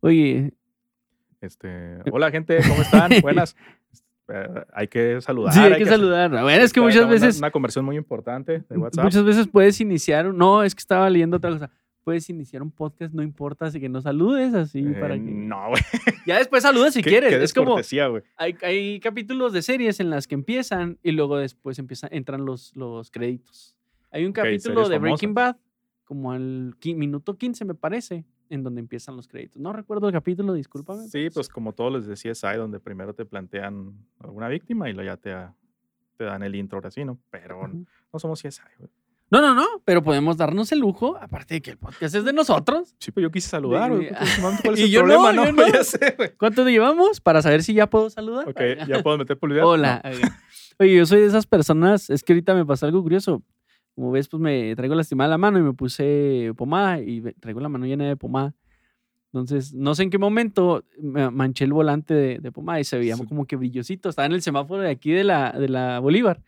Oye, Este, hola gente, ¿cómo están? Buenas. Eh, hay que saludar. sí, hay que saludar. Ver, es que Una- muchas una- veces, Una conversión muy importante de WhatsApp. muchas veces puedes iniciar, un- no, es que estaba leyendo otra cosa. Puedes iniciar un podcast, no importa, así que no saludes así Eh, para que... No, güey. Ya después saludas si Qué- quieres. qué es como, hay, hay capítulos de series en las que empiezan y luego después empiezan, entran los, los créditos. Hay un capítulo de Breaking famosas. Bad, como al minuto 15 me parece, en donde empiezan los créditos. No recuerdo el capítulo, discúlpame. Sí, pues como todos les decía CSI, donde primero te plantean alguna víctima y luego ya te, te dan el intro ahora sí, ¿no? Pero Ujú. no somos CSI, güey. No, no, no, pero podemos darnos el lujo, aparte de que el podcast es de nosotros. Sí, pero yo quise saludar, güey. No, ¿Cuál es Y el yo no, problema? yo no. ya sé, güey. ¿Cuánto llevamos para saber si ya puedo saludar? Ok, ya puedo meter publicidad. Hola. Oye, yo soy de esas personas, es que ahorita me pasó algo curioso. Como ves, pues me traigo lastimada la mano y me puse pomada y traigo la mano llena de pomada. Entonces, no sé en qué momento me manché el volante de, de pomada y se veía Sí. como que brillosito. Estaba en el semáforo de aquí de la, de la Bolívar.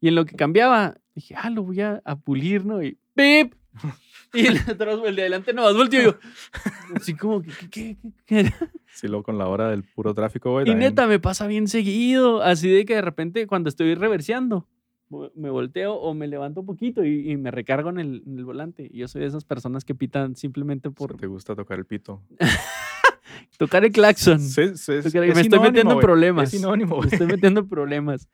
Y en lo que cambiaba, dije, ah, lo voy a, a pulir, ¿no? Y ¡pip! Y el, el de adelante no más volteó y yo. Así como, que, ¿qué, qué? Sí, luego con la hora del puro tráfico, güey. Y también. neta, me pasa bien seguido. Así de que de repente, cuando estoy reverseando, me volteo o me levanto un poquito y, y me recargo en el, en el volante. Y yo soy de esas personas que pitan simplemente Si por te gusta tocar el pito. tocar el claxon. Sí, sí, es- Porque me es estoy metiendo en problemas. Es sinónimo, Me estoy metiendo en problemas.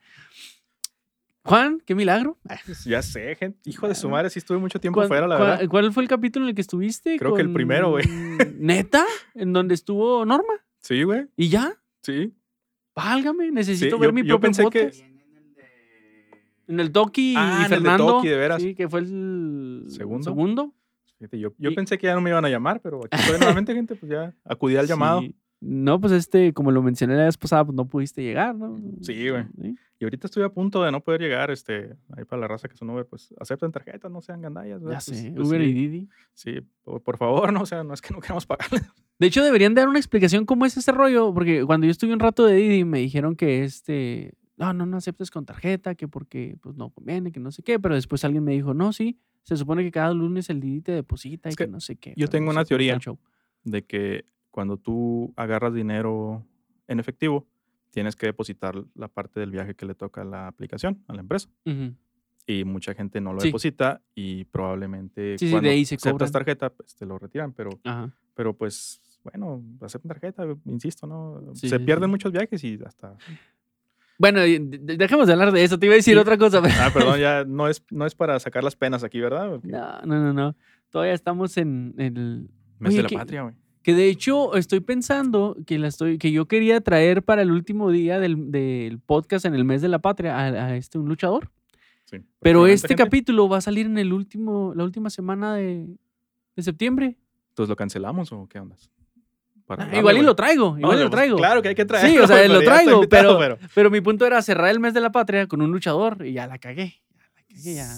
Juan, qué milagro. Ya sé, gente. Hijo de su madre, sí estuve mucho tiempo ¿Cuál, fuera, la cuál- verdad. cuál fue el capítulo en el que estuviste? Creo que el primero, güey. ¿Neta? ¿En donde estuvo Norma? Sí, güey. ¿Y ya? Sí. Válgame, necesito Sí, ver yo- mi yo propio pensé que- podcast. En el Toki Ah, y en el de Fernando. Toki, de veras. Sí, que fue el ¿Segundo? segundo. Fíjate, yo, yo Y- pensé que ya no me iban a llamar, pero aquí estoy nuevamente, gente, pues ya acudí al llamado. Sí. No, pues este, como lo mencioné la vez pasada, pues no pudiste llegar, ¿no? Sí, güey. Y ahorita estoy a punto de no poder llegar, este, ahí para la raza que son Uber, pues acepten tarjetas, no sean gandallas, güey. Ya pues, sé, pues, Uber sí, y Didi. Sí, por, por favor, no, o sea, no es que no queramos pagarle. De hecho, deberían dar una explicación cómo es ese rollo, porque cuando yo estuve un rato de Didi me dijeron que este, no, no, no aceptes con tarjeta, que porque pues no conviene, que no sé qué, pero después alguien me dijo, no, sí, se supone que cada lunes el Didi te deposita y Es que, que no sé qué. yo tengo no una teoría. de que cuando tú agarras dinero en efectivo, tienes que depositar la parte del viaje que le toca a la aplicación, a la empresa. Y mucha gente no lo Sí. deposita y probablemente Sí, sí, de cuando ahí se aceptas cobran. tarjeta, pues te lo retiran, pero, Ajá. pero pues, bueno, aceptan tarjeta, insisto, ¿no? Se pierden muchos viajes y hasta... Bueno, dejemos de hablar de eso, te iba a decir Sí. otra cosa. pero- Ah, perdón, ya no es, no es para sacar las penas aquí, ¿verdad? Porque No, no, no, no. Todavía estamos en el... Mes Oye, de la ¿qué- patria, güey. Que de hecho estoy pensando que la estoy, que yo quería traer para el último día del, del podcast en el mes de la patria a, a este un luchador. Sí. Pero este gente. capítulo va a salir en el último, la última semana de, de septiembre. Entonces, ¿lo cancelamos o qué onda? Para Ah, igual y lo traigo, igual y lo pues, traigo. Claro que hay que traerlo. Sí, o sea, lo pero traigo, invitado, pero- Pero mi punto era cerrar el mes de la patria con un luchador y ya la cagué. Ya la cagué, ya.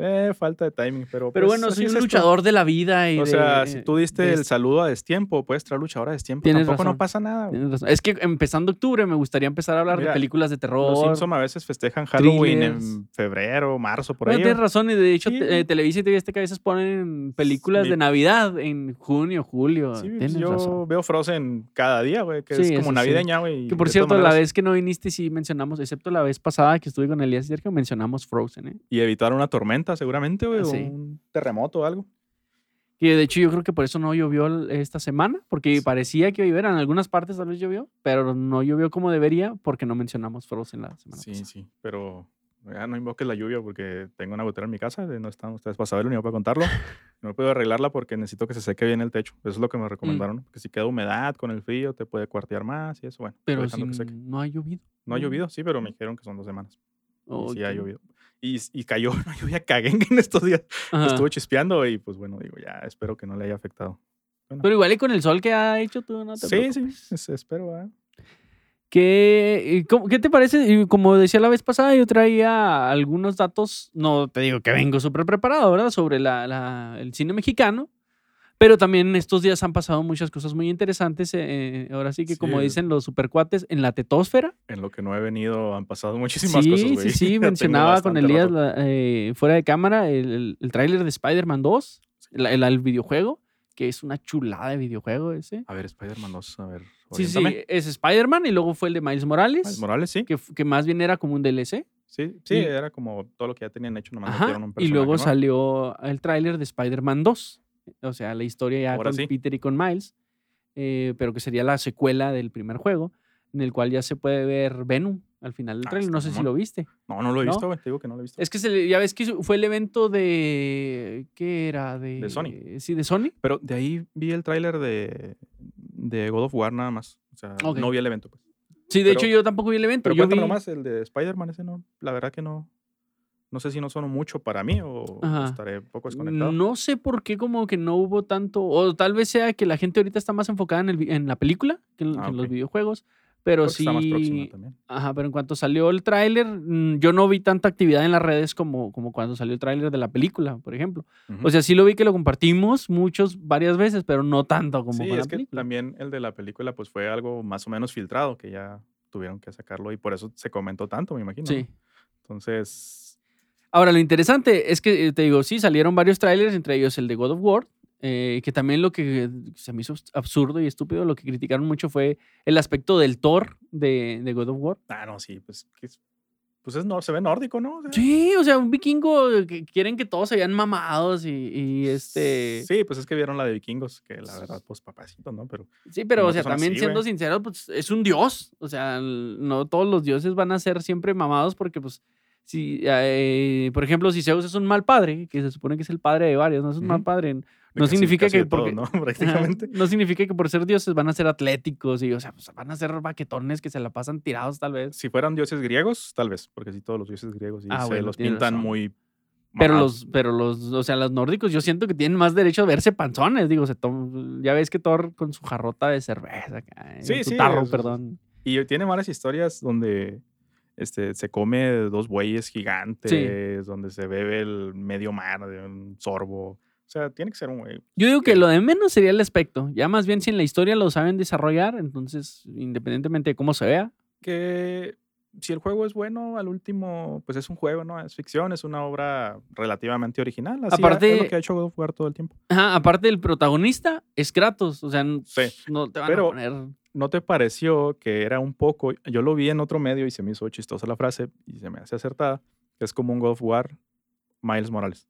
Eh, falta de timing, pero. Pero pues, bueno, soy es un luchador de la vida y O de- sea, si tú diste de el es- saludo a destiempo, puedes traer luchadora a destiempo. Tienes Tampoco no pasa nada. razón. Es que empezando octubre me gustaría empezar a hablar de películas de terror. Los Simpson a veces festejan Halloween thrillers. en febrero, marzo, por ahí. tienes razón, y de hecho, Sí, te- eh, Televisa y TV Azteca a veces ponen películas de Navidad en junio, julio. Sí, pues, tienes yo razón. veo Frozen cada día, güey, que es como navideña, güey. Que por cierto, la vez que no viniste sí mencionamos, excepto la vez pasada que estuve con Elías y Sergio, mencionamos Frozen, ¿eh? Y evitar una tormenta, seguramente, güey, Ah, o sí. un terremoto o algo. Que de hecho yo creo que por eso no llovió esta semana, porque Sí. parecía que iba a llover, en algunas partes tal vez llovió, pero no llovió como debería porque no mencionamos Frozen la semana Sí, pasada. sí, pero ya no invoques la lluvia porque tengo una gotera en mi casa, de no están ustedes para saberlo ni yo para contarlo. No puedo arreglarla porque necesito que se seque bien el techo. Eso es lo que me recomendaron. Porque si queda humedad con el frío, te puede cuartear más y eso, bueno. Pero si que seque. no ha llovido. No ha llovido, sí, pero me dijeron que son dos semanas. Y sí ha llovido. Y, y cayó una lluvia caguengue en estos días. Ajá. Estuvo chispeando y pues bueno, digo, ya espero que no le haya afectado. Bueno, Pero igual y con el sol que ha hecho tú, no te sí, sí, es- espero. ¿verdad? ¿Qué, cómo- ¿Qué te parece? Como decía la vez pasada, yo traía algunos datos, no te digo que vengo súper preparado, ¿verdad? Sobre la, la- el cine mexicano, pero también estos días han pasado muchas cosas muy interesantes. eh, ahora sí que, Sí, como dicen los supercuates, en la tetósfera. En lo que no he venido han pasado muchísimas sí, cosas, güey. sí, sí, mencionaba con Elías la- eh, fuera de cámara el, el, el tráiler de Spider-Man 2, el, el- videojuego, que es una chulada de videojuego ese. A ver, Spider-Man 2, a ver. Sí, sí, es Spider-Man y luego fue el de Miles Morales, Miles Morales, sí. que, que más bien era como un DLC. Sí, sí, y- era como todo lo que ya tenían hecho, nomás Ajá, un y personaje luego nuevo. salió el tráiler de Spider-Man 2. O sea, la historia ya Ahora con sí. Peter y con Miles, eh, pero que sería la secuela del primer juego, en el cual ya se puede ver Venom al final del Ah, tráiler. No sé si lo viste. No, no lo he ¿No? visto, güey. Te digo que no lo he visto. Es que se ya ves que fue el evento de. ¿Qué era? De, Sony. Sí, de Sony. Pero de ahí vi el tráiler de, de God of War nada más. O sea, Ok. no vi el evento. Pues. Sí, de Pero- hecho yo tampoco vi el evento. Pero yo cuéntame vi- nomás, el de Spider-Man ese no. La verdad que no. No sé si no sonó mucho para mí o Ajá. estaré un poco desconectado. No sé por qué como que no hubo tanto, o tal vez sea que la gente ahorita está más enfocada en, el en la película que en, Ah, que en los videojuegos, pero Porque está más próxima sí, también. ajá, pero en cuanto salió el tráiler, mm, yo no vi tanta actividad en las redes como, como cuando salió el tráiler de la película, por ejemplo. Ujú. O sea, sí lo vi que lo compartimos muchos, varias veces, pero no tanto como sí, la es que también el de la película pues fue algo más o menos filtrado, que ya tuvieron que sacarlo y por eso se comentó tanto, me imagino. ¿no? Sí. Entonces, Ahora, lo interesante es que, eh, te digo, sí, salieron varios trailers, entre ellos el de God of War, eh, que también lo que se me hizo absurdo y estúpido, lo que criticaron mucho fue el aspecto del Thor de, de God of War. ah, no, sí, pues, es- pues es, no, se ve nórdico, ¿no? O sea, Sí, o sea, un vikingo que quieren que todos se vean mamados y, y este... Sí, pues es que vieron la de vikingos, que la verdad, pues papacito, ¿no? Pero Sí, pero, o sea, también así, siendo güey. sinceros, pues es un dios. O sea, no todos los dioses van a ser siempre mamados porque, pues, si, eh, por ejemplo, si Zeus es un mal padre, que se supone que es el padre de varios, no es un mal padre, no casi- significa casi que todo, porque- ¿no? Ajá, Prácticamente. no significa que por ser dioses van a ser atléticos y, o sea, pues, van a ser baquetones que se la pasan tirados tal vez. Si fueran dioses griegos, tal vez, porque sí, todos los dioses griegos sí Ah, se bueno, los pintan razón. muy. Pero los, pero los, o sea, los nórdicos yo siento que tienen más derecho a verse panzones, digo, se tom- ya ves que Thor con su jarrota de cerveza, Sí, su sí, tarro, es- perdón. Y tiene varias historias donde este, se come dos bueyes gigantes, donde se bebe el medio mar de un sorbo. O sea, tiene que ser un güey. Yo digo que lo de menos sería el aspecto. Ya más bien si en la historia lo saben desarrollar, entonces, independientemente de cómo se vea. Que si el juego es bueno, al último, pues es un juego, ¿no? Es ficción, es una obra relativamente original. Así Aparte- es lo que ha hecho God of War todo el tiempo. Ajá, aparte el protagonista es Kratos, o sea, Sí, no te van pero- a poner... ¿No te pareció que era un poco, yo lo vi en otro medio y se me hizo chistosa la frase y se me hace acertada, que es como un God of War Miles Morales?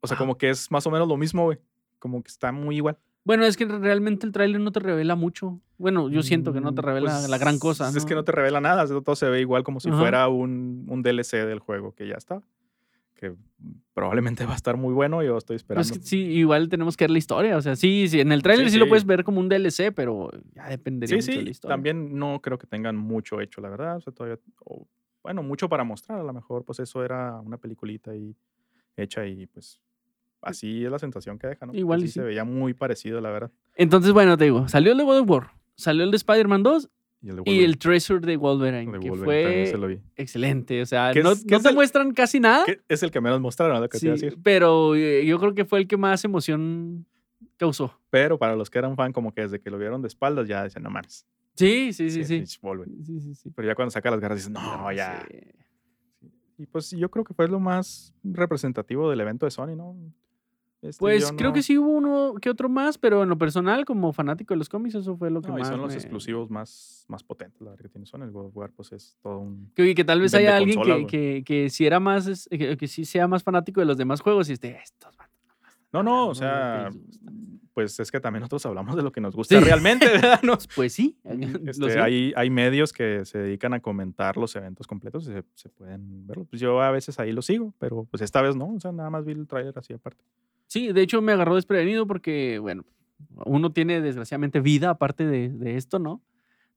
O sea, Ajá. como que es más o menos lo mismo, güey. Como que está muy igual. Bueno, es que realmente el tráiler no te revela mucho. Bueno, yo siento que no te Mm, revela pues, la gran cosa. Es que no te revela nada, todo se ve igual como si Ajá. fuera un, un DLC del juego que ya está. Que probablemente va a estar muy bueno, yo estoy esperando. es que sí, igual tenemos que ver la historia. O sea, sí, sí en el tráiler sí, Sí, lo puedes ver como un DLC, pero ya dependería mucho de la historia. también no creo que tengan mucho hecho, la verdad. O sea, todavía, bueno, mucho para mostrar. A lo mejor, pues eso era una peliculita ahí hecha y pues así es la sensación que deja, ¿no? Igual y sí se veía muy parecido, la verdad. Entonces, bueno, te digo, salió el de God of War, salió el de Spider-Man 2 Y el de y Wolverine, el Treasure de Wolverine, de que Wolverine fue excelente. O sea, ¿Qué no, es- no te el- muestran casi nada. Es el que menos mostraron, lo que te iba a Sí, decir. pero eh, yo creo que fue el que más emoción causó. Pero para los que eran fan, como que desde que lo vieron de espaldas, ya decían, no mames. Sí, sí, sí, sí. pinche Wolverine". Sí, sí, sí. Pero ya cuando saca las garras dices, no, ya. Y pues yo creo que fue lo más representativo del evento de Sony, ¿no? Este, Pues creo no- que sí hubo uno que otro más, pero en lo personal, como fanático de los cómics, eso fue lo que No, y más. son los me- exclusivos más, más potentes, la verdad que tiene Sony. El God of War, pues es todo un. Que, que tal vez haya alguien que, que, que si era más, es- que, que sí sea más fanático de los demás juegos y esté, estos No, no, o sea, lo que les gusta". pues es que también nosotros hablamos de lo que nos gusta Sí. realmente, ¿verdad? No, Pues sí. lo Este, hay, hay medios que se dedican a comentar los eventos completos y se, se pueden verlos. Pues yo a veces ahí lo sigo, pero pues esta vez no, o sea, nada más vi el tráiler así aparte. Sí, de hecho me agarró desprevenido porque, bueno, uno tiene desgraciadamente vida aparte de, de esto, ¿no?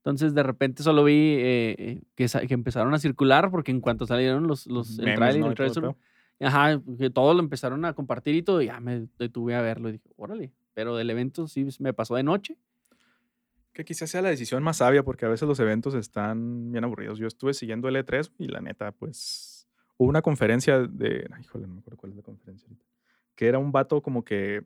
Entonces de repente solo vi eh, eh, que, que empezaron a circular porque en cuanto salieron los, los el Memes, tráiler, ¿no? el todo trailer, ajá, que todo lo empezaron a compartir y todo, y ya me detuve a verlo y dije, órale, pero del evento sí me pasó de noche. Que quizás sea la decisión más sabia porque a veces los eventos están bien aburridos. Yo estuve siguiendo el E3 y la neta, pues hubo una conferencia de... Ay, híjole, no me acuerdo cuál es la conferencia ahorita. Que era un vato como que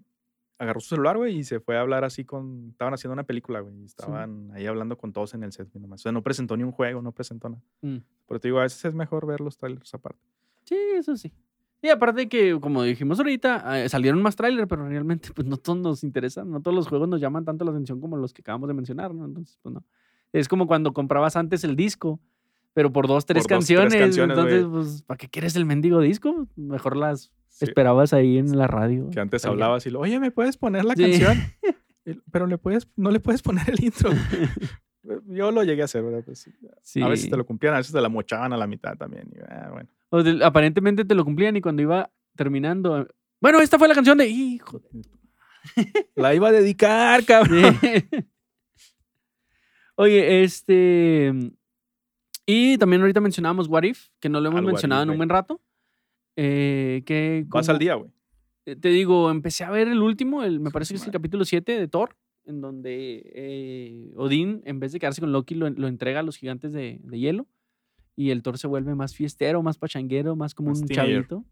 agarró su celular, güey, y se fue a hablar así con... Estaban haciendo una película, güey, y estaban ahí hablando con todos en el set, nomás. O sea, no presentó ni un juego, no presentó nada. Mm. Pero te digo, a veces es mejor ver los trailers aparte. Sí, eso sí. Y aparte que, como dijimos ahorita, eh, salieron más trailers, pero realmente pues no todos nos interesan, no todos los juegos nos llaman tanto la atención como los que acabamos de mencionar, ¿no? Entonces, pues no. Es como cuando comprabas antes el disco, pero por dos, tres, Por dos, tres canciones, canciones, entonces, güey. pues, ¿para qué quieres el mendigo disco? Mejor las Sí, esperabas ahí en la radio. que antes Alguien. hablabas y lo, oye, ¿me puedes poner la Sí. canción? Pero le puedes, no le puedes poner el intro. Yo lo llegué a hacer, ¿verdad? Pues, Sí. A veces te lo cumplían, a veces te la mochaban a la mitad también. y, ah, bueno. O de- aparentemente te lo cumplían y cuando iba terminando, bueno, esta fue la canción de hijo de La iba a dedicar, cabrón. Oye, este. Y también ahorita mencionábamos What If, que no lo hemos Al mencionado If, en un buen rato. Eh, que Vas al día, güey. eh, Te digo, empecé a ver el último, el, me parece que es el capítulo 7 de Thor, en donde eh, Odín, en vez de quedarse con Loki, lo, lo entrega a los gigantes de, de hielo. Y el Thor se vuelve más fiestero, más pachanguero, más como Más un teenager. chavito.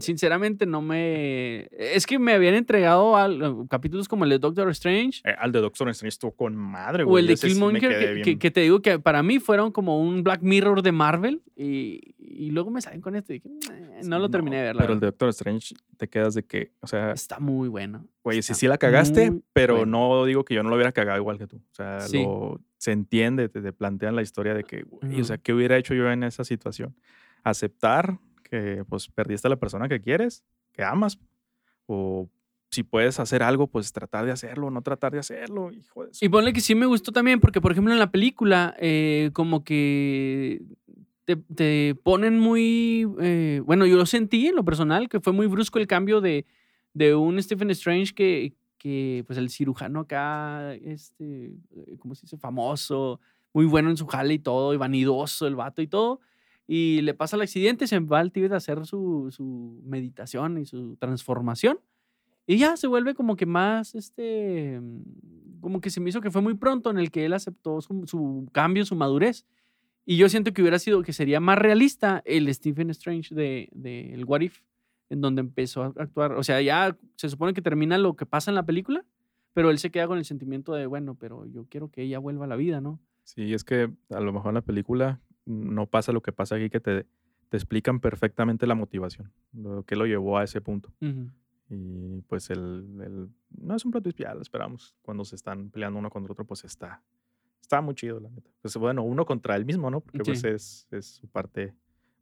Sinceramente, no me. Es que me habían entregado al- capítulos como el de Doctor Strange Eh, al de Doctor Strange estuvo con madre, o güey. el de sí Killmonger, que, bien- que- que te digo que para mí fueron como un Black Mirror de Marvel. Y, y luego me salen con esto y dije, "Eh, no lo Sí, terminé de ver. la Pero el de verdad". Doctor Strange te quedas de que, o sea, Está muy bueno. güey, si está sí la cagaste, pero bueno. no digo que yo no lo hubiera cagado igual que tú. O sea, Sí. lo- se entiende, te, te plantean la historia de que, güey, o sea, ¿qué hubiera hecho yo en esa situación? Aceptar que, pues, perdiste a la persona que quieres, que amas, o si puedes hacer algo, pues tratar de hacerlo, no tratar de hacerlo, hijo de su- Y ponle que sí me gustó también, porque por ejemplo en la película, eh, como que te, te ponen muy. eh, bueno, yo lo sentí en lo personal, que fue muy brusco el cambio de, de un Stephen Strange que, que, pues el cirujano acá, este, eh, ¿cómo se dice? Famoso, muy bueno en su jale y todo, y vanidoso el vato y todo. Y le pasa el accidente, se va al Tíbet a hacer su, su meditación y su transformación. Y ya se vuelve como que más, este, mm, como que se me hizo que fue muy pronto en el que él aceptó su, su cambio, su madurez. Y yo siento que hubiera sido, que sería más realista el Stephen Strange de, de el What If, en donde empezó a actuar. O sea, ya se supone que termina lo que pasa en la película, pero él se queda con el sentimiento de, bueno, pero yo quiero que ella vuelva a la vida, ¿no? Sí, es que a lo mejor en la película no pasa lo que pasa aquí, que te, te explican perfectamente la motivación, lo que lo llevó a ese punto. Y pues el, el- no es un plato lo esperamos. Cuando se están peleando uno contra otro, pues está, está muy chido, la neta. Pues bueno, uno contra el mismo, ¿no? Porque pues es, es su parte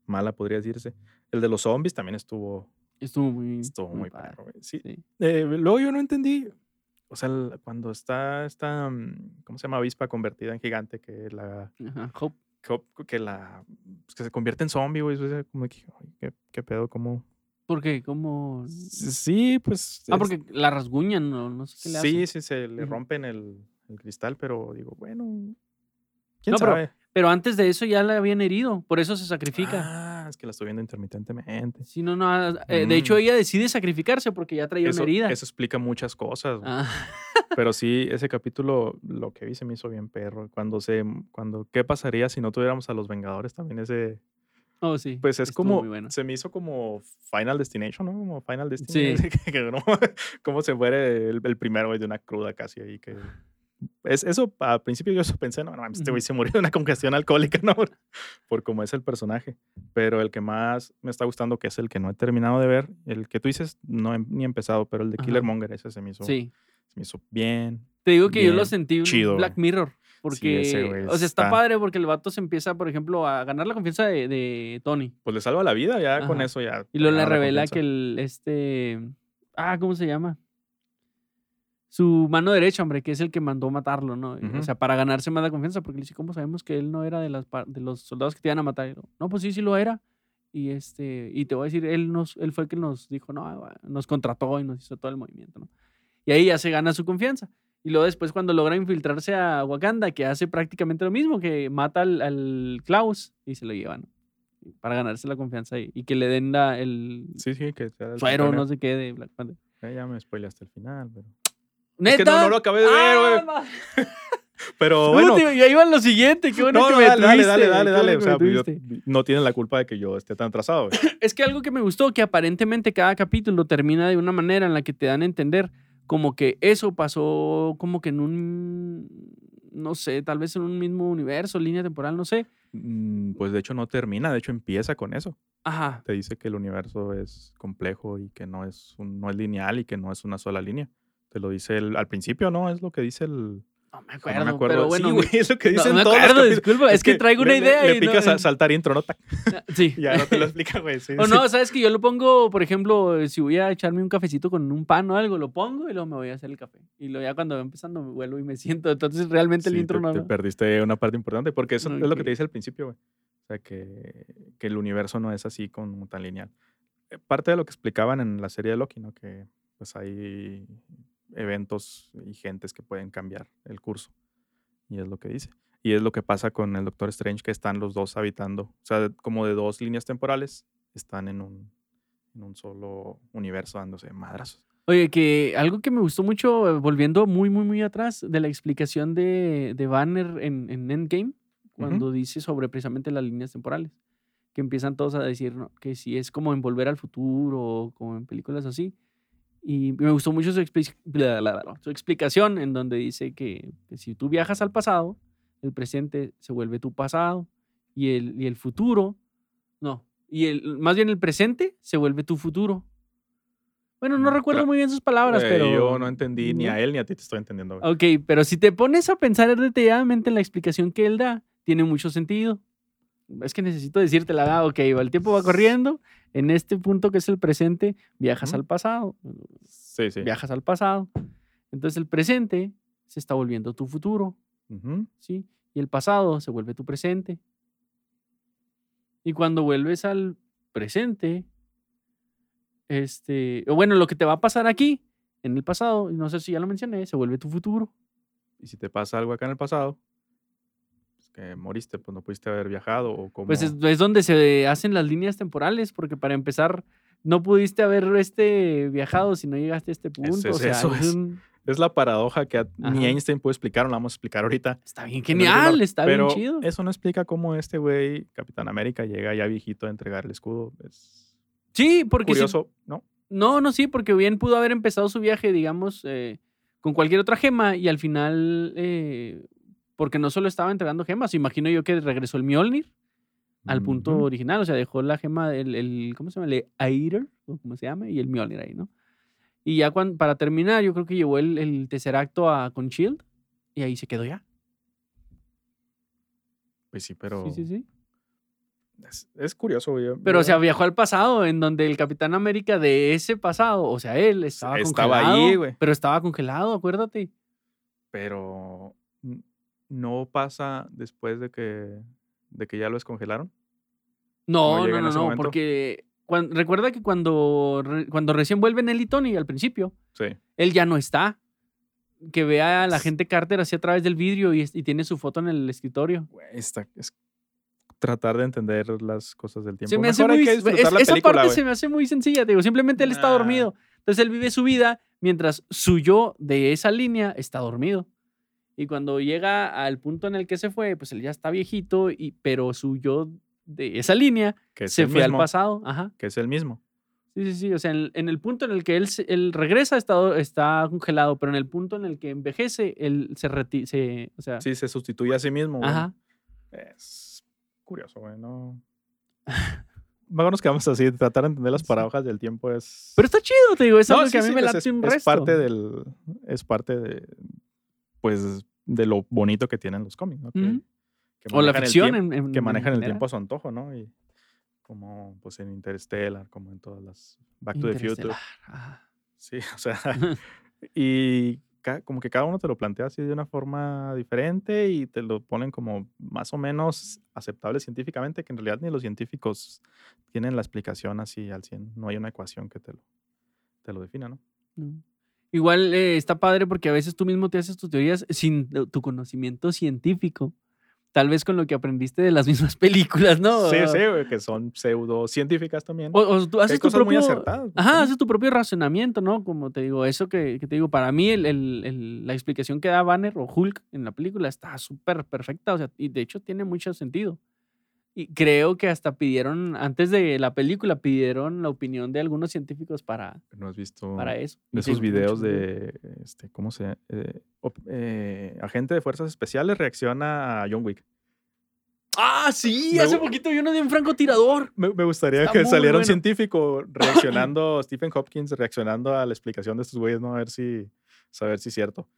mala, podría decirse. El de los zombies también estuvo, Estuvo muy, estuvo muy, padre. perro, güey. Sí. Sí. Eh, luego yo no entendí, o sea, cuando está esta, mm, ¿cómo se llama? Avispa convertida en gigante, que la, Ajá, Hope. Que, que la, pues, que se convierte en zombie, güey. Como que, ¿qué, qué pedo? ¿Cómo? ¿Por qué? ¿Cómo? Sí, pues. Ah, es- porque la rasguñan, no, no sé qué le Sí, hacen. sí, se le rompen el, el cristal, pero digo, bueno, ¿quién No, sabe? Pero antes de eso ya la habían herido, por eso se sacrifica. Ah, es que la estoy viendo intermitentemente. Si no, no, eh, de hecho Mm. ella decide sacrificarse porque ya traía Eso, una herida. eso explica muchas cosas. Ah, pero sí, ese capítulo, lo que vi se me hizo bien perro. Cuando se, cuando, ¿qué pasaría si no tuviéramos a los Vengadores? También ese, oh, sí. pues es estuvo como, bueno. se me hizo como Final Destination, ¿no? Como Final Sí. Destination. no- Cómo se muere el, el primero, de una cruda casi ahí que... Es, eso, al principio yo eso pensé, no, no, este güey se murió de una congestión alcohólica, ¿no? Por, por cómo es el personaje. Pero el que más me está gustando, que es el que no he terminado de ver, el que tú dices, no he ni empezado, pero el de Ajá. Killer Monger, ese se me hizo, Sí. Se me hizo bien. Te digo que yo lo sentí chido, Black. Mirror. Porque, o sea, está, está- padre porque el vato se empieza, por ejemplo, a ganar la confianza de, de Tony. Pues le salva la vida, ya con eso ya. Y luego le revela que el, este, ah, ¿cómo se llama? Su mano derecha, hombre, que es el que mandó matarlo, ¿no? O sea, para ganarse más la confianza, porque le dice, ¿cómo sabemos que él no era de, las, de los soldados que te iban a matar? No, pues sí, sí lo era. Y este, y te voy a decir, él nos, él fue el que nos dijo, no, nos contrató y nos hizo todo el movimiento, ¿no? Y ahí ya se gana su confianza. Y luego después cuando logra infiltrarse a Wakanda, que hace prácticamente lo mismo, que mata al, al Klaus y se lo llevan, ¿no? Para ganarse la confianza y, y que le den la, el Sí, sí, que sea suero, no sé qué, de Black Panther. Eh, ya me spoileaste el final, pero... ¿Neta? que no- no lo acabé de ver, ¡Ah, güey. ma- Pero No, bueno... tío, ya iba lo siguiente, qué bueno No, que no, me dale, dale, tuviste, dale, dale, bueno dale. que O sea, pues yo- no tienen la culpa de que yo esté tan atrasado. Es que algo que me gustó, que aparentemente cada capítulo termina de una manera en la que te dan a entender como que eso pasó como que en un, no sé, tal vez en un mismo universo, línea temporal, no sé. Mm, Pues de hecho no termina, de hecho empieza con eso. Ajá. Te dice que el universo es complejo y que no es, un- no es lineal y que no es una sola línea. Te lo dice el- al principio, ¿no? Es lo que dice el... No me acuerdo, no me acuerdo. pero Sí, bueno. güey, es lo que no, dicen me todos los acuerdo, disculpa, es, que, traigo una le- idea. Le, y no- picas a saltar intro, ¿no? Tac, Sí. Ya no te lo explica, güey. sí, O sí. no, sabes que yo lo pongo, por ejemplo, si voy a echarme un cafecito con un pan o algo, lo pongo y luego me voy a hacer el café. Y luego ya cuando va empezando me vuelvo y me siento. Entonces realmente el intro te, no. te perdiste una parte importante porque eso es lo que te dice al principio, güey. O sea, que, que el universo no es así como tan lineal. Eh, Parte de lo que explicaban en la serie de Loki, ¿no? Que pues hay eventos y gentes que pueden cambiar el curso. Y es lo que dice. Y es lo que pasa con el Doctor Strange, que están los dos habitando. O sea, como de dos líneas temporales, están en un, en un solo universo dándose madrazos. Oye, que algo que me gustó mucho, eh, volviendo muy, muy, muy atrás, de la explicación de, de Banner en, en Endgame, cuando dice sobre precisamente las líneas temporales, que empiezan todos a decir ¿no? que si es como en Volver al Futuro o como en películas así. Y me gustó mucho su, expli- bla, bla, bla, su explicación en donde dice que, que si tú viajas al pasado, el presente se vuelve tu pasado y el, y el futuro, no, y el, más bien el presente se vuelve tu futuro. Bueno, no Mm, recuerdo muy bien sus palabras, Eh, pero... Yo no entendí ni a él ni a ti te estoy entendiendo. güey. Ok, pero si te pones a pensar detalladamente en la explicación que él da, tiene mucho sentido. Es que necesito decírtela, ah, ok, el tiempo va corriendo, en este punto que es el presente, viajas al pasado, Sí, sí. viajas al pasado. Entonces el presente se está volviendo tu futuro. ¿sí? Y el pasado se vuelve tu presente. Y cuando vuelves al presente, este, o bueno, lo que te va a pasar aquí, en el pasado, no sé si ya lo mencioné, se vuelve tu futuro. Y si te pasa algo acá en el pasado, que moriste, pues no pudiste haber viajado o como... Pues es, es donde se hacen las líneas temporales, porque para empezar, no pudiste haber este, viajado si no llegaste a este punto. es o sea, eso, es es- un- Es la paradoja que a- ni. Einstein pudo explicar, no la vamos a explicar ahorita. está bien genial, está pero bien chido. Eso no explica cómo este güey, Capitán América, llega ya viejito a entregar el escudo. Es Sí, porque si- curioso, ¿no? no, no, sí, porque bien pudo haber empezado su viaje, digamos, eh, con cualquier otra gema y al final, eh, porque no solo estaba entregando gemas, imagino yo que regresó el Mjolnir al punto Ujú. original, o sea, dejó la gema, el, el ¿cómo se llama? El Aether, o como se llama, y el Mjolnir ahí, ¿no? Y ya cuando, para terminar, yo creo que llevó el, el Tesseracto a, con Shield y ahí se quedó ya. Pues sí, pero Sí, sí, sí. Es, es curioso, güey. Pero, o sea, viajó al pasado, en donde el Capitán América de ese pasado, o sea, él estaba, Estaba ahí, congelado, güey. Pero estaba congelado, acuérdate. Pero no pasa después de que, de que ya lo descongelaron. No, no, no, no, momento? porque recuerda que cuando, cuando recién vuelve Nelly Tony al principio, Sí. él ya no está. Que vea a la gente Carter así a través del vidrio y, y tiene su foto en el escritorio. Güey, está- es tratar de entender las cosas del tiempo. Se me hace Mejor hay muy, que es- disfrutar la esa parte se me hace muy sencilla, te digo, simplemente él está dormido. Entonces él vive su vida mientras su yo de esa línea está dormido. Y cuando llega al punto en el que se fue, pues él ya está viejito, y, pero su yo de esa línea Que es se fue al mismo, pasado. Ajá. Que es el mismo. Sí, sí, sí. O sea, en, en el punto en el que él, se- él regresa está, está congelado, pero en el punto en el que envejece, él se retira. O sea, Sí, se sustituye a sí mismo. güey. ajá. Es curioso, güey. No. Mejor nos quedamos así. Tratar de entender las Sí. paradojas del tiempo es. Pero está chido, te digo, es No, algo sí, que a mí sí, me late es, un es resto. parte del. Es parte de. Pues de lo bonito que tienen los cómics, ¿no? Que, que O la el ficción. tiempo- en- en- que en manejan el tiempo a su antojo, ¿no? Y como pues en Interstellar, como en todas las Back to the Future. Sí, o sea, y como que cada uno te lo plantea así de una forma diferente y te lo ponen como más o menos aceptable científicamente, que en realidad ni los científicos tienen la explicación así al 100. No hay una ecuación que te lo, te lo defina, ¿no? No. Igual eh, está padre porque a veces tú mismo te haces tus teorías sin tu- conocimiento científico. Tal vez con lo que aprendiste de las mismas películas, ¿no? Sí, sí, que son pseudocientíficas también. O, o tú haces tu cosas muy propio. acertadas, Ajá, ¿no? haces tu propio razonamiento, ¿no? Como te digo, eso que, que te digo, para mí el- el- el- la explicación que da Banner o Hulk en la película está súper perfecta, o sea, y de hecho tiene mucho sentido. Y creo que hasta pidieron, antes de la película, pidieron la opinión de algunos científicos para, ¿No has visto para eso. de esos mucho videos de, este, ¿cómo se eh, eh, agente de fuerzas especiales reacciona a John Wick? Ah, sí, Me hace poquito vi uno de un francotirador. Me, me gustaría Está que saliera un bueno. científico reaccionando, Stephen Hopkins reaccionando a la explicación de estos güeyes, ¿no? A ver si, saber si es cierto.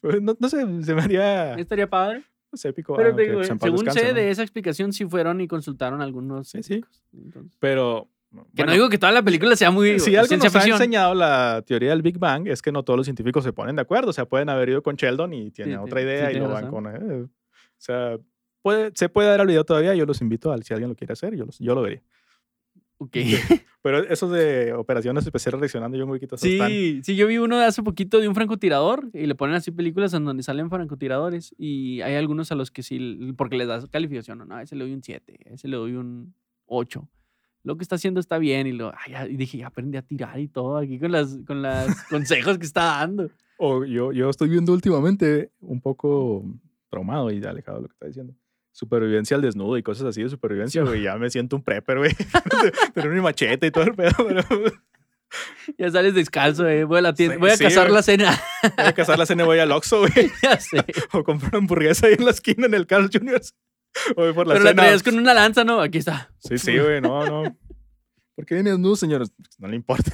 Pues, No, no sé, se me haría Estaría padre. Pues, épico. Pero aunque, digo, pues, según descanse, sé ¿no? de esa explicación, sí fueron y consultaron algunos Sí, sí. Entonces, Pero. que bueno, no digo que toda la película sea muy si algo nos ha ficción. enseñado la teoría del Big Bang es que no todos los científicos se ponen de acuerdo. O sea, pueden haber ido con Sheldon y tienen Sí, otra idea sí, y lo van con. eh, o sea, puede, se puede dar al video todavía. Yo los invito a si alguien lo quiere hacer, yo, los- yo lo vería. Ok. Pero esos de operaciones especiales reaccionando, yo muy quito esos están- Sí, sí, yo vi uno de hace poquito de un francotirador y le ponen así películas en donde salen francotiradores y hay algunos a los que sí, porque les das calificación, no, a ese le doy un 7, a ese le doy un 8. Lo que está haciendo está bien y, lo, ay, ya- y dije, ya aprendí a tirar y todo aquí con las con los consejos que está dando. O yo, yo estoy viendo últimamente un poco traumado y alejado de lo que está diciendo. Supervivencia al desnudo y cosas así de supervivencia, güey. Ya me siento un prepper, güey. Tener mi machete y todo el pedo, pero Ya sales descalzo, eh, voy a la tienda, Sí, voy a sí, cazar güey. la cena. voy a cazar la cena y voy al Oxxo, güey. ya sé. O comprar una hamburguesa ahí en la esquina en el Carl Jr. Voy por la Pero la cena. traías con una lanza, ¿no? Aquí está. Sí, sí, güey, no, no. ¿Por qué viene desnudo, señores? No le importa.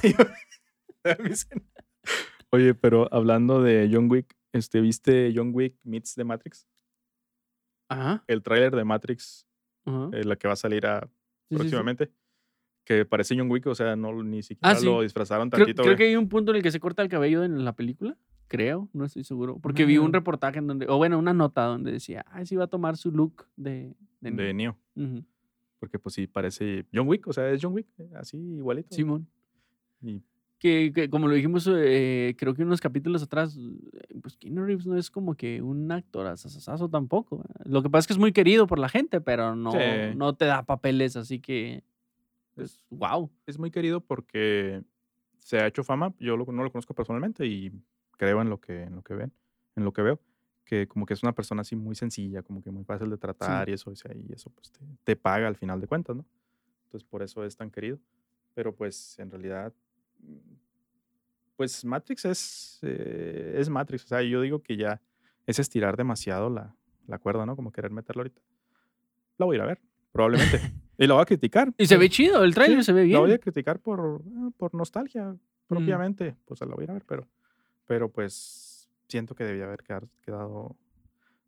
Oye, pero hablando de John Wick, este, ¿viste John Wick Meets The Matrix? Ajá. El tráiler de Matrix, ajá. eh, la que va a salir a, Sí, sí, sí. próximamente. Que parece John Wick, o sea, no ni siquiera Ah, lo disfrazaron tantito, creo que hay un punto en el que se corta el cabello en la película. Creo, no estoy seguro. Porque vi un Mm. reportaje en donde, o bueno, una nota donde decía, ay, sí va a tomar su look de. de, De Neo. Porque pues sí, parece John Wick, o sea, es John Wick, así igualito. Simón. Y Que, que como lo dijimos, eh, creo que unos capítulos atrás, eh, pues Keanu Reeves no es como que un actor asasazo tampoco. Lo que pasa es que es muy querido por la gente, pero no, Sí. no te da papeles, así que, pues, wow. es muy querido porque se ha hecho fama. Yo lo- no lo conozco personalmente y creo en lo que, en lo que ven, en lo que veo. Que como que es una persona así muy sencilla, como que muy fácil de tratar y eso, o sea, y eso pues te, te paga al final de cuentas, ¿no? Entonces por eso es tan querido. Pero pues en realidad, pues Matrix es, eh, es Matrix. O sea, yo digo que ya es estirar demasiado la, la cuerda, ¿no? Como querer meterla ahorita. La voy a ir a ver, probablemente. y la voy a criticar. Y se ve chido, el trailer Sí, se ve bien. La voy a criticar por, ah, por nostalgia, propiamente. Pues la voy a ir a ver, pero, pero pues siento que debía haber quedado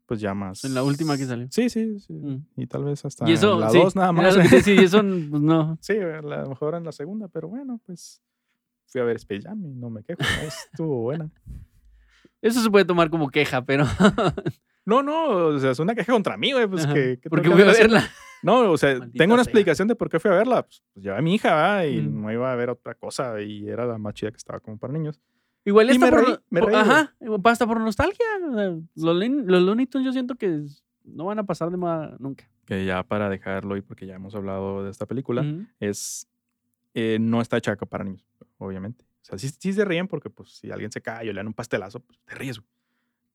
pues ya más. En la última que salió. Sí, sí, sí. Mm. Y tal vez hasta Y eso, la sí, 2 nada más. y eso, pues no. sí, a lo mejor en la segunda, pero bueno, pues fui a ver Space Jam y no me quejo. Estuvo buena. Eso se puede tomar como queja, pero. No, no, o sea, es una queja contra mí, güey. Pues Ajá, que, que porque voy a hacer? verla. No, o sea, Maldita tengo una sea. explicación de por qué fui a verla. Pues, pues llevé a mi hija, ¿verdad? Y Mm. no iba a ver otra cosa y era la más chida que estaba como para niños. Igual está por, reí, por- reí, ajá, hasta por nostalgia. Los, los Looney Tunes yo siento que no van a pasar de moda nunca. Que ya para dejarlo y porque ya hemos hablado de esta película, es eh, no está hecha para niños, obviamente. O sea, sí, sí se ríen porque pues si alguien se cae o le dan un pastelazo, pues te ríes, güey.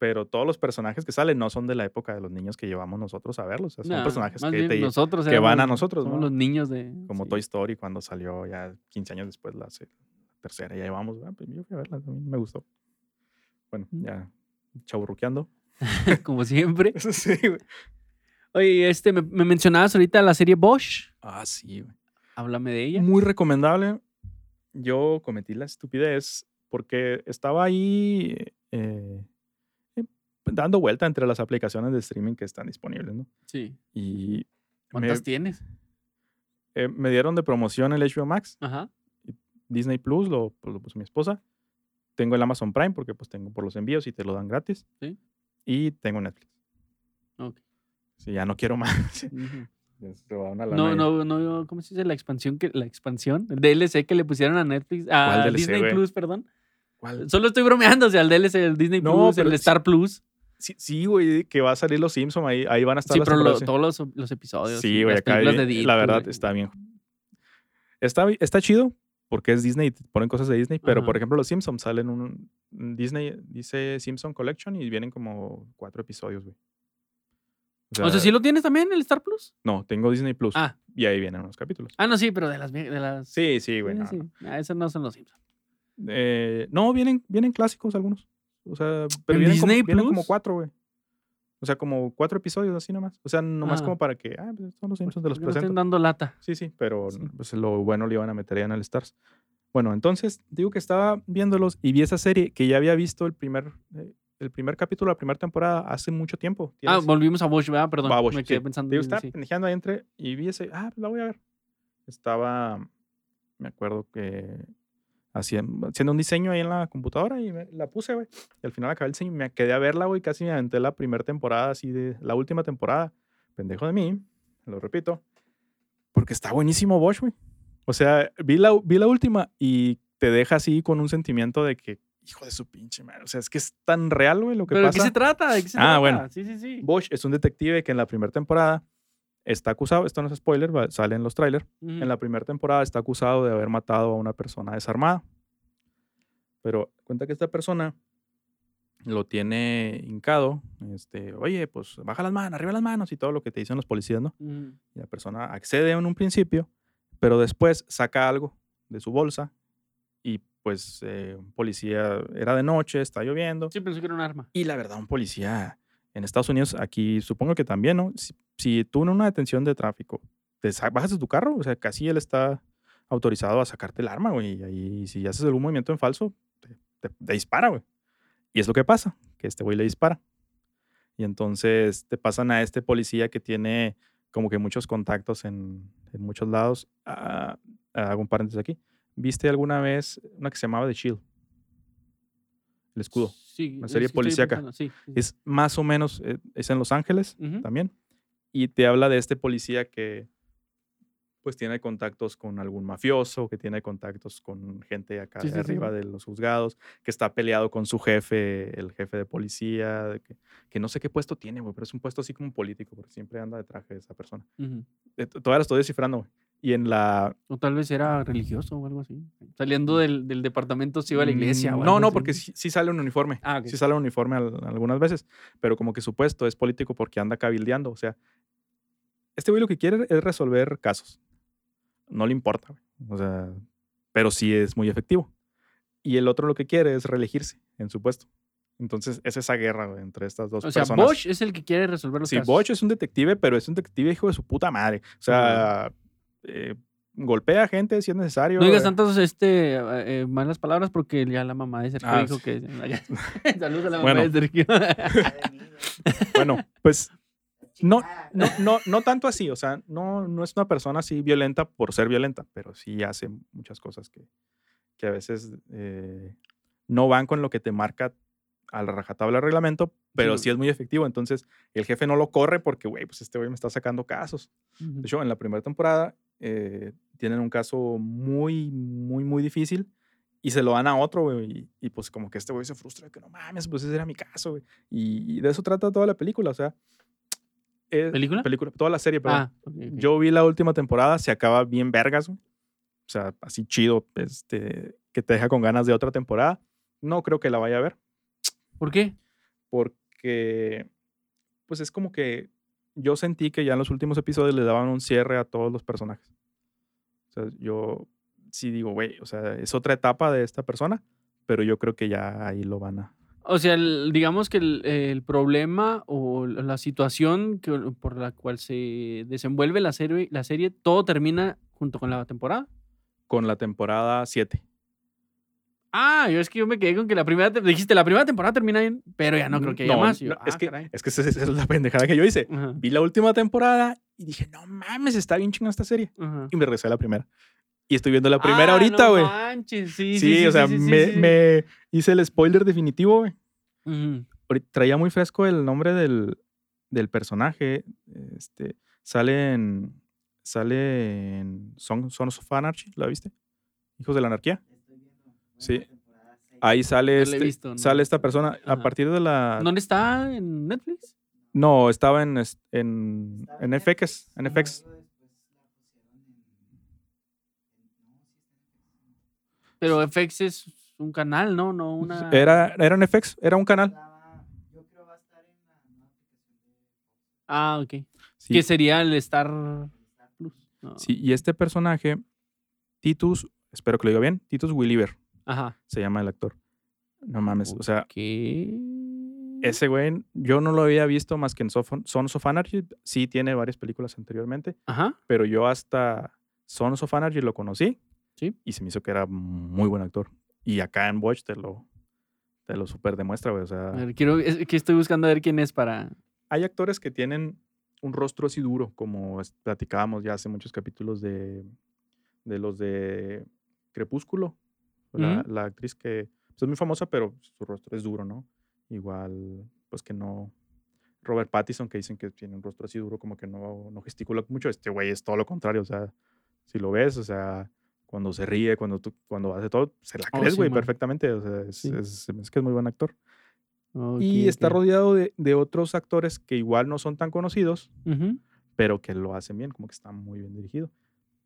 Pero todos los personajes que salen no son de la época de los niños que llevamos nosotros a verlos. O sea, son Nah, personajes que, te- nosotros que van a nosotros, somos ¿no? los niños de. como sí. Toy Story cuando salió ya 15 años después la, la tercera. Ya llevamos, ah, pues yo fui a verla, me gustó. Bueno, Mm. ya chaburruqueando. Como siempre. sí, güey. Oye, este, me, me mencionabas ahorita la serie Bosch. Ah, sí, güey. Háblame de ella. Muy recomendable. Yo cometí la estupidez porque estaba ahí eh, eh, dando vuelta entre las aplicaciones de streaming que están disponibles, ¿no? Sí. Y me, ¿Cuántas tienes? eh, me dieron de promoción el HBO Max, Ajá. Disney Plus, lo, pues, lo puso mi esposa. tengo el Amazon Prime porque pues tengo por los envíos y te lo dan gratis. Sí. Y tengo Netflix. Ok. Sí, ya no quiero más. Ya No, no, no, ¿cómo se dice? La expansión, que, la expansión, el DLC que le pusieron a Netflix, a ¿Cuál DLC, Disney? Plus, perdón. ¿Cuál? Solo estoy bromeando, o sea, el DLC, el Disney No, Plus, el sí- Star Plus. Sí, sí, güey, que va a salir los Simpsons, ahí, ahí van a estar Sí, las pero lo- todos los, los episodios. Sí, güey, acá de la verdad está bien. Está, está chido porque es Disney ponen cosas de Disney, pero Ajá. por ejemplo los Simpsons salen un un Disney dice Simpson Collection y vienen como cuatro episodios, güey. O sea, ¿sí lo tienes también, el Star Plus? No, tengo Disney Plus Ah, y ahí vienen unos capítulos. ah no, sí, pero de las... De las Sí, sí, güey. no, sí. no. Ah, esos no son los Simpsons. Eh, no, vienen, vienen clásicos algunos. O sea, pero ¿En vienen, como, vienen como cuatro, güey. O sea, como cuatro episodios así nomás. O sea, nomás Ah. como para que, ah, pues son los Simpsons, te los ¿Por qué no estén dando lata. Sí, sí, pero Sí. pues, lo bueno le iban a meter ya en el Stars. Bueno, entonces digo que estaba viéndolos y vi esa serie que ya había visto el primer, eh, el primer capítulo, la primera temporada hace mucho tiempo. Ah, volvimos a Bosch, ¿verdad? Perdón, Bosch, me quedé sí. pensando. En- estaba sí. pendejeando ahí entre y vi ese, ah, pues la voy a ver. Estaba, me acuerdo que haciendo, haciendo un diseño ahí en la computadora y me- la puse, güey. Y al final acabé el diseño y me quedé a verla, güey. Casi me aventé la primera temporada, así de la última temporada. Pendejo de mí, lo repito. Porque está buenísimo Bosch, güey. O sea, vi la, vi la última y te deja así con un sentimiento de que, hijo de su pinche madre. O sea, es que es tan real, güey, lo que ¿Pero de pasa. qué se trata? ¿De qué se Ah, trata? bueno. Sí, sí, sí. Bosch es un detective que en la primera temporada está acusado, esto no es spoiler, sale en los trailers, Ujú. en la primera temporada está acusado de haber matado a una persona desarmada. Pero cuenta que esta persona lo tiene hincado, este, oye, pues baja las manos, arriba las manos y todo lo que te dicen los policías, ¿no? Ujú. Y la persona accede en un principio, pero después saca algo de su bolsa y pues eh, un policía era de noche, está lloviendo, Sí, pensé que era un arma. y la verdad, un policía en Estados Unidos, aquí supongo que también, ¿no? Si, si tú en una detención de tráfico te bajas de tu carro, o sea, casi él está autorizado a sacarte el arma, güey. Y ahí, si haces algún movimiento en falso, te, te- te dispara, güey. Y es lo que pasa, que este güey le dispara. Y entonces te pasan a este policía que tiene como que muchos contactos en, en muchos lados. Ah, hago un paréntesis aquí. ¿Viste alguna vez una que se llamaba The Shield? El escudo. Sí, Una serie policíaca. pensando, Sí, sí. Es más o menos, eh, es en Los Ángeles también. Y te habla de este policía que pues tiene contactos con algún mafioso, que tiene contactos con gente acá Sí, de sí, sí. arriba de los juzgados, que está peleado con su jefe, el jefe de policía, que, que no sé qué puesto tiene, güey, pero es un puesto así como político, porque siempre anda de traje esa persona. Eh, Todavía la estoy descifrando, güey. Y en la... O tal vez era religioso o algo así. Saliendo del, del departamento se iba a la iglesia. o Mm, No, algo no, así. porque sí, sí sale un uniforme. Ah, ok. Sí sale un uniforme al- algunas veces, pero como que su puesto es político porque anda cabildeando. O sea, este güey lo que quiere es resolver casos. No le importa, güey. O sea, pero sí es muy efectivo. Y el otro lo que quiere es reelegirse en su puesto. Entonces, es esa guerra güey, entre estas dos O sea, personas. Bosch es el que quiere resolver los Sí, casos. Bosch es un detective, pero es un detective hijo de su puta madre. O sea, eh, golpea a gente si es necesario. No digas eh. tantas este, eh, malas palabras porque ya la mamá de Sergio Ah, dijo sí. que. Saludos a la mamá Bueno. de Sergio. Bueno, pues no, no, no, no tanto así, o sea, no, no es una persona así violenta por ser violenta, pero sí hace muchas cosas que, que a veces eh, no van con lo que te marca al rajatabla el reglamento, pero Sí. sí es muy efectivo. Entonces, el jefe no lo corre porque, güey, pues este güey me está sacando casos. Ujú. De hecho, en la primera temporada eh, tienen un caso muy, muy, muy difícil y se lo dan a otro, güey. Y, y, pues como que este güey se frustra que no mames, pues ese era mi caso, güey. Y, y de eso trata toda la película, o sea. eh, ¿Película? Película, toda la serie, perdón. Ah, ok, ok. Yo vi la última temporada, se acaba bien vergas, güey. O sea, así chido, este, que te deja con ganas de otra temporada. No creo que la vaya a ver ¿Por qué? porque pues es como que yo sentí que ya en los últimos episodios le daban un cierre a todos los personajes. O sea, yo sí digo, güey, o sea, es otra etapa de esta persona, pero yo creo que ya ahí lo van a... O sea, el- digamos que el, el problema o la situación que, por la cual se desenvuelve la serie, la serie, todo termina junto con la temporada. Con la temporada 7. Ah, yo es que yo me quedé con que la primera, te- dijiste, la primera temporada termina bien, pero ya no creo que haya más. Y yo, es, ah, que, caray. es que esa, es la pendejada que yo hice. Ajá, Vi la última temporada y dije, no mames, está bien chingada esta serie. ajá. Y me regresé a la primera. Y estoy viendo la primera Ah, ahorita, no güey. manches, sí, Sí, sí, o sea, sí, sí, me, sí, sí. me hice el spoiler definitivo, güey. Ujú. Ahorita Traía muy fresco el nombre del, del personaje. Este, sale en. Sale en Son- Sons of Anarchy, ¿la viste? Hijos de la Anarquía. Sí. Ahí sale, este, visto, no sale esta persona. A partir de la. ¿Dónde está? ¿En Netflix? No, estaba en, en, en FX. En FX. Pero FX es un canal, ¿no? No una... Era, era en FX, era un canal. Ah, ok. Sí, Que sería el Star Plus. No. sí, y este personaje, Titus, espero que lo diga bien, Titus Williver, Ajá. se llama el actor. No mames, o sea, ¿Qué? ese güey, yo no lo había visto más que en Sons of Anarchy. Sí, tiene varias películas anteriormente, Ajá. pero yo hasta Sons of Anarchy lo conocí. Sí. Y se me hizo que era muy buen actor. Y acá en Watch te lo, te lo super demuestra, güey. O sea, quiero, es que estoy buscando a ver quién es para... hay actores que tienen un rostro así duro, como platicábamos ya hace muchos capítulos de, de los de Crepúsculo. La, Ujú. la actriz que pues, es muy famosa, pero su rostro es duro, ¿no? Igual, pues que no. Robert Pattinson, que dicen que tiene un rostro así duro, como que no, no gesticula mucho. Este güey es todo lo contrario, o sea, si lo ves, o sea, cuando se ríe, cuando, tú, cuando hace todo, se la Oh, crees, sí, güey, man. perfectamente. O sea, es, Sí. es- es que es muy buen actor Ok, y está ok. rodeado de, de otros actores que igual no son tan conocidos, Ujú. pero que lo hacen bien, como que está muy bien dirigido.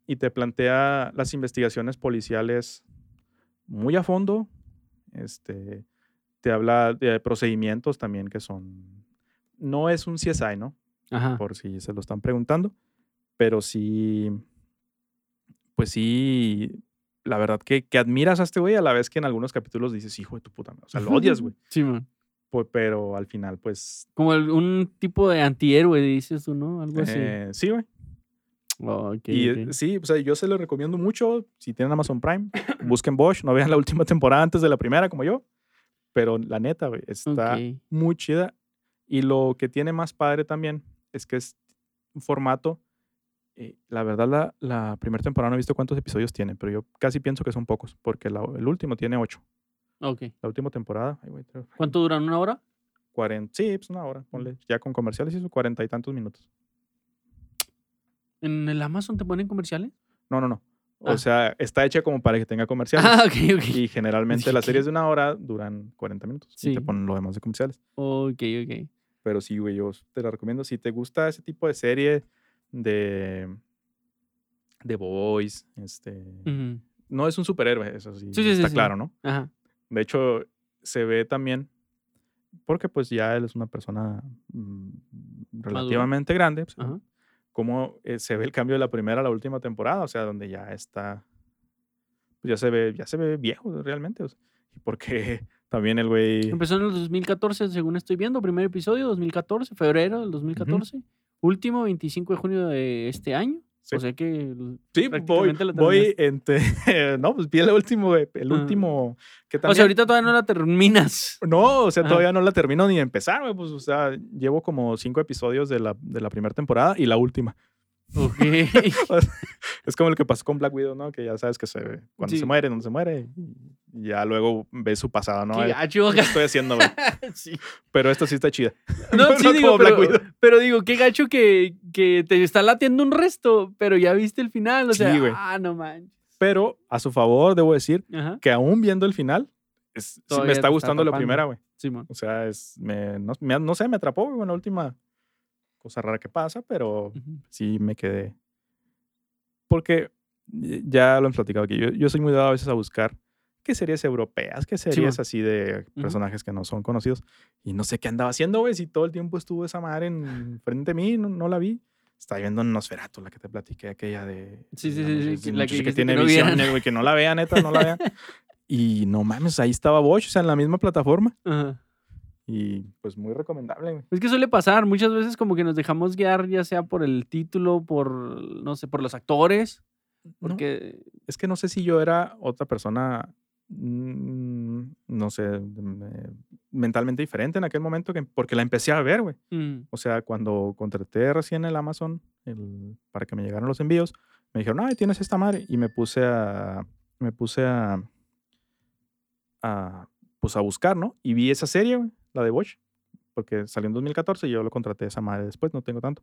Y te plantea las investigaciones policiales muy a fondo. Este, te habla de procedimientos también que son... No es un CSI, ¿no? Ajá. Por si se lo están preguntando, pero sí, pues sí, la verdad que, que admiras a este güey a la vez que en algunos capítulos dices, hijo de tu puta, madre", o sea, lo odias, güey. Sí, man. Pu- Pero al final, pues Como un tipo de antihéroe, dices tú, ¿no? Algo así. Eh, sí, güey. Oh, ok, y eh, sí, o sea, yo se lo recomiendo mucho. Si tienen Amazon Prime, busquen Bosch, no vean la última temporada antes de la primera como yo. Pero la neta, güey, está muy chida. Y lo que tiene más padre también es que es un formato. eh, la verdad, la, la primera temporada no he visto cuántos episodios tiene, pero yo casi pienso que son pocos, porque la- el último tiene ocho. Ok. La última temporada, ¿Cuánto duran? ¿Una hora? 40, sí, pues una hora, ponle. Ya con comerciales hizo cuarenta y tantos minutos. ¿En el Amazon te ponen comerciales? No, no, no. O Ah. sea, está hecha como para que tenga comerciales. Ah, ok, ok. Y generalmente las series de una hora duran 40 minutos. Y Sí. te ponen lo demás de comerciales. Ok, ok. Pero sí, güey, yo te la recomiendo. Si te gusta ese tipo de serie de. de Boys, este. No es un superhéroe, eso sí, Sí, sí, está sí. claro, ¿no? Ajá. De hecho, se ve también. Porque pues ya él es una persona mm, relativamente grande. pues, Ajá. Cómo eh, se ve el cambio de la primera a la última temporada. O sea, donde ya está. Pues ya se ve, ya se ve viejo realmente. o sea, porque también el güey. Empezó en el 2014, según estoy viendo. Primer episodio, 2014, febrero del 2014. Último, 25 de junio de este año. Sí. O sea que Sí, voy, prácticamente la voy entre. no, pues vi el último, el Ah. último. Que O también, sea, ahorita todavía no la terminas. No, o sea, Ajá. todavía no la termino ni de empezar. Pues, o sea, llevo como cinco episodios de la, de la primera temporada y la última. Ok. Es como lo que pasó con Black Widow, ¿no? Que ya sabes que se cuando Sí. se muere, no se muere. Y ya luego ves su pasado, ¿no? Qué. ¿Qué estoy haciendo, güey? Sí. Pero esta sí está chida. No, No sí, digo, como Black pero, Widow. pero digo, qué gacho que, que te está latiendo un resto, pero ya viste el final. O Sí, sea, ah, no manches. Pero a su favor, debo decir Ajá. que aún viendo el final, es- sí me está está gustando la atrapando. primera, güey. Simón. O sea, es, me, no, me- no sé, me atrapó güey, con la última cosa rara que pasa, pero Ujú. sí me quedé. Porque y- ya lo hemos platicado aquí. Yo, yo soy muy dado a veces a buscar qué series europeas, qué series man. así de personajes que no son conocidos. Y no sé qué andaba haciendo, güey. Si todo el tiempo estuvo esa madre en frente de mí, no, no la vi. Estaba viendo Nosferatu, la que te platiqué, aquella de. Sí, sí, sí, sí, la que tiene no visiones, güey, que no la vea, neta, no la vea. y no mames, ahí estaba Bosch, o sea, en la misma plataforma. Ajá. Y pues muy recomendable, güey. Es que suele pasar, muchas veces como que nos dejamos guiar ya sea por el título, por, no sé, por los actores, No, porque... es que no sé si yo era otra persona, mm, no sé, me- mentalmente diferente en aquel momento, que, porque la empecé a ver, güey. mm, O sea, cuando contraté recién el Amazon el- para que me llegaran los envíos, me dijeron, ay, tienes esta madre. Y me puse a, me puse a, a, pues a buscar, ¿no? Y vi esa serie, güey, la de Watch, porque salió en 2014 y yo lo contraté esa madre después, no tengo tanto.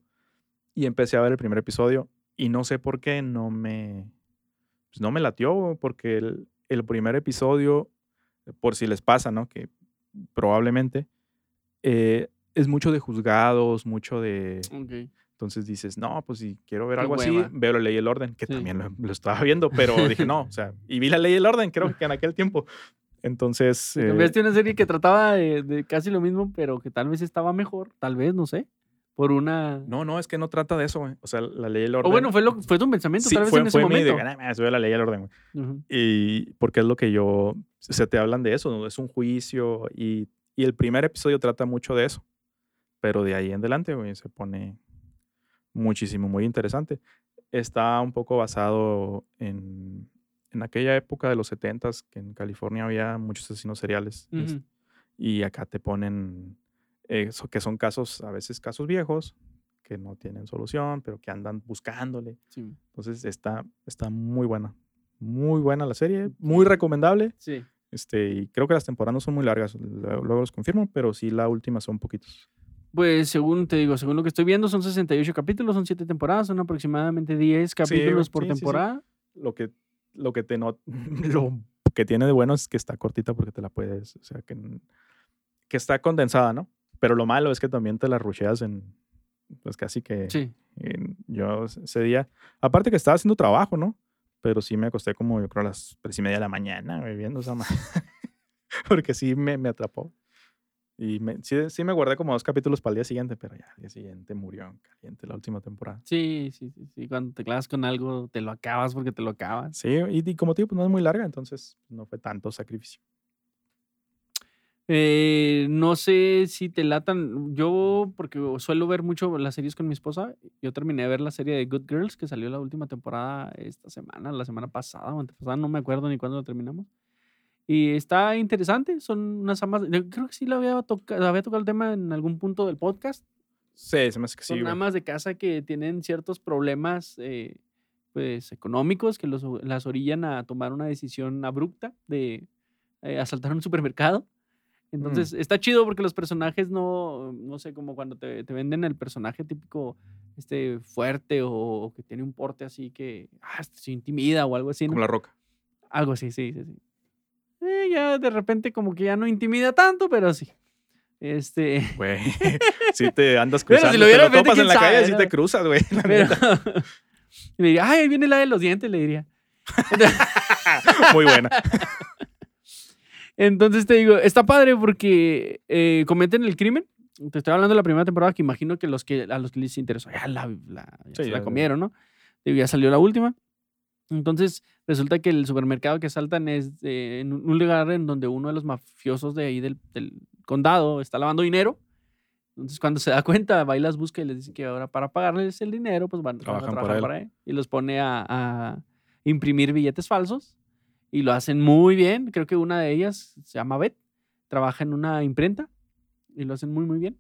Y empecé a ver el primer episodio y no sé por qué no me, pues no me latió, porque el, el primer episodio, por si les pasa, ¿no? Que probablemente eh, es mucho de juzgados, mucho de... Ok. Entonces dices, no, pues si quiero ver Qué algo hueva. así, veo la ley y el orden, que Sí. también lo, lo estaba viendo, pero dije, no, o sea, y vi la ley y el orden, creo que en aquel tiempo. Entonces, eh, Cambiaste una serie que trataba de, de casi lo mismo, pero que tal vez estaba mejor, tal vez, no sé, por una... no, no, es que no trata de eso, güey. O sea, la ley y el orden. o bueno, fue, lo, fue tu pensamiento, sí, tal vez fue, en ese fue mi momento. "Ah, se ve la ley y el orden, güey. Ujú. Y porque es lo que yo, o sea, te hablan de eso, ¿no? es un juicio y, y el primer episodio trata mucho de eso. Pero de ahí en adelante, güey, se pone muchísimo, muy interesante. Está un poco basado en, en aquella época de los 70 que en California había muchos asesinos seriales. es- Ujú. Y acá te ponen, eh, que son casos, a veces casos viejos, que no tienen solución, pero que andan buscándole. Sí. Entonces está, está muy buena. Muy buena la serie, muy recomendable. sí. Este, y creo que las temporadas no son muy largas, luego, los confirmo, pero sí la última son poquitos. Pues según te digo, según lo que estoy viendo, son 68 capítulos, son 7 temporadas, son aproximadamente 10 capítulos por sí, sí, sí. temporada. Lo que, lo que te no, lo que tiene de bueno es que está cortita porque te la puedes, o sea, que, que está condensada, ¿no? Pero lo malo es que también te la rusheas en, pues casi que Sí. en- yo ese día, aparte que estaba haciendo trabajo, ¿no? Pero sí me acosté como yo creo a las tres y media de la mañana, güey, viendo esa. Porque sí me, me atrapó. Y me- sí, sí me guardé como dos capítulos para el día siguiente, pero ya, al día siguiente murió en caliente la última temporada. Sí, sí, sí, sí. Cuando te clavas con algo, te lo acabas porque te lo acabas. Sí, y, y como te digo, pues no es muy larga, entonces no fue tanto sacrificio. Eh, no sé si te latan. Yo, porque suelo ver mucho las series con mi esposa, yo terminé de ver la serie de Good Girls que salió la última temporada esta semana, la semana pasada o antepasada, no me acuerdo ni cuándo lo terminamos. Y está interesante, son unas amas. yo creo que sí la había, tocado, había tocado el tema en algún punto del podcast. Sí, se me hace que sí, Son amas de casa que tienen ciertos problemas eh, pues, económicos que los, las orillan a tomar una decisión abrupta de eh, asaltar un supermercado. Entonces está chido porque los personajes no, no sé, como cuando te, te venden el personaje típico este, fuerte o, o que tiene un porte así que ah, se intimida o algo así. ¿no? Como la roca. Algo así, sí, sí, sí. Eh, ya de repente como que ya no intimida tanto, pero sí. Este, Güey, si te andas si cruzando, lo te viera lo de repente, topas en la calle, si te cruzas, güey. la pero neta. y le diría, ay, ahí viene la de los dientes, le diría. Muy buena. Entonces te digo, está padre porque eh, cometen el crimen. Te estoy hablando de la primera temporada que imagino que, los que a los que les interesó ya la, la- ya Sí, se ya- la comieron, ¿no? Digo, ya salió la última. Entonces resulta que el supermercado que asaltan es eh, en un lugar en donde uno de los mafiosos de ahí del, del condado está lavando dinero. Entonces cuando se da cuenta, va y las busca y les dice que ahora para pagarles el dinero, pues van, van a trabajar él. para él. Y los pone a, a imprimir billetes falsos y lo hacen muy bien. Creo que una de ellas se llama Beth, trabaja en una imprenta y lo hacen muy, muy bien.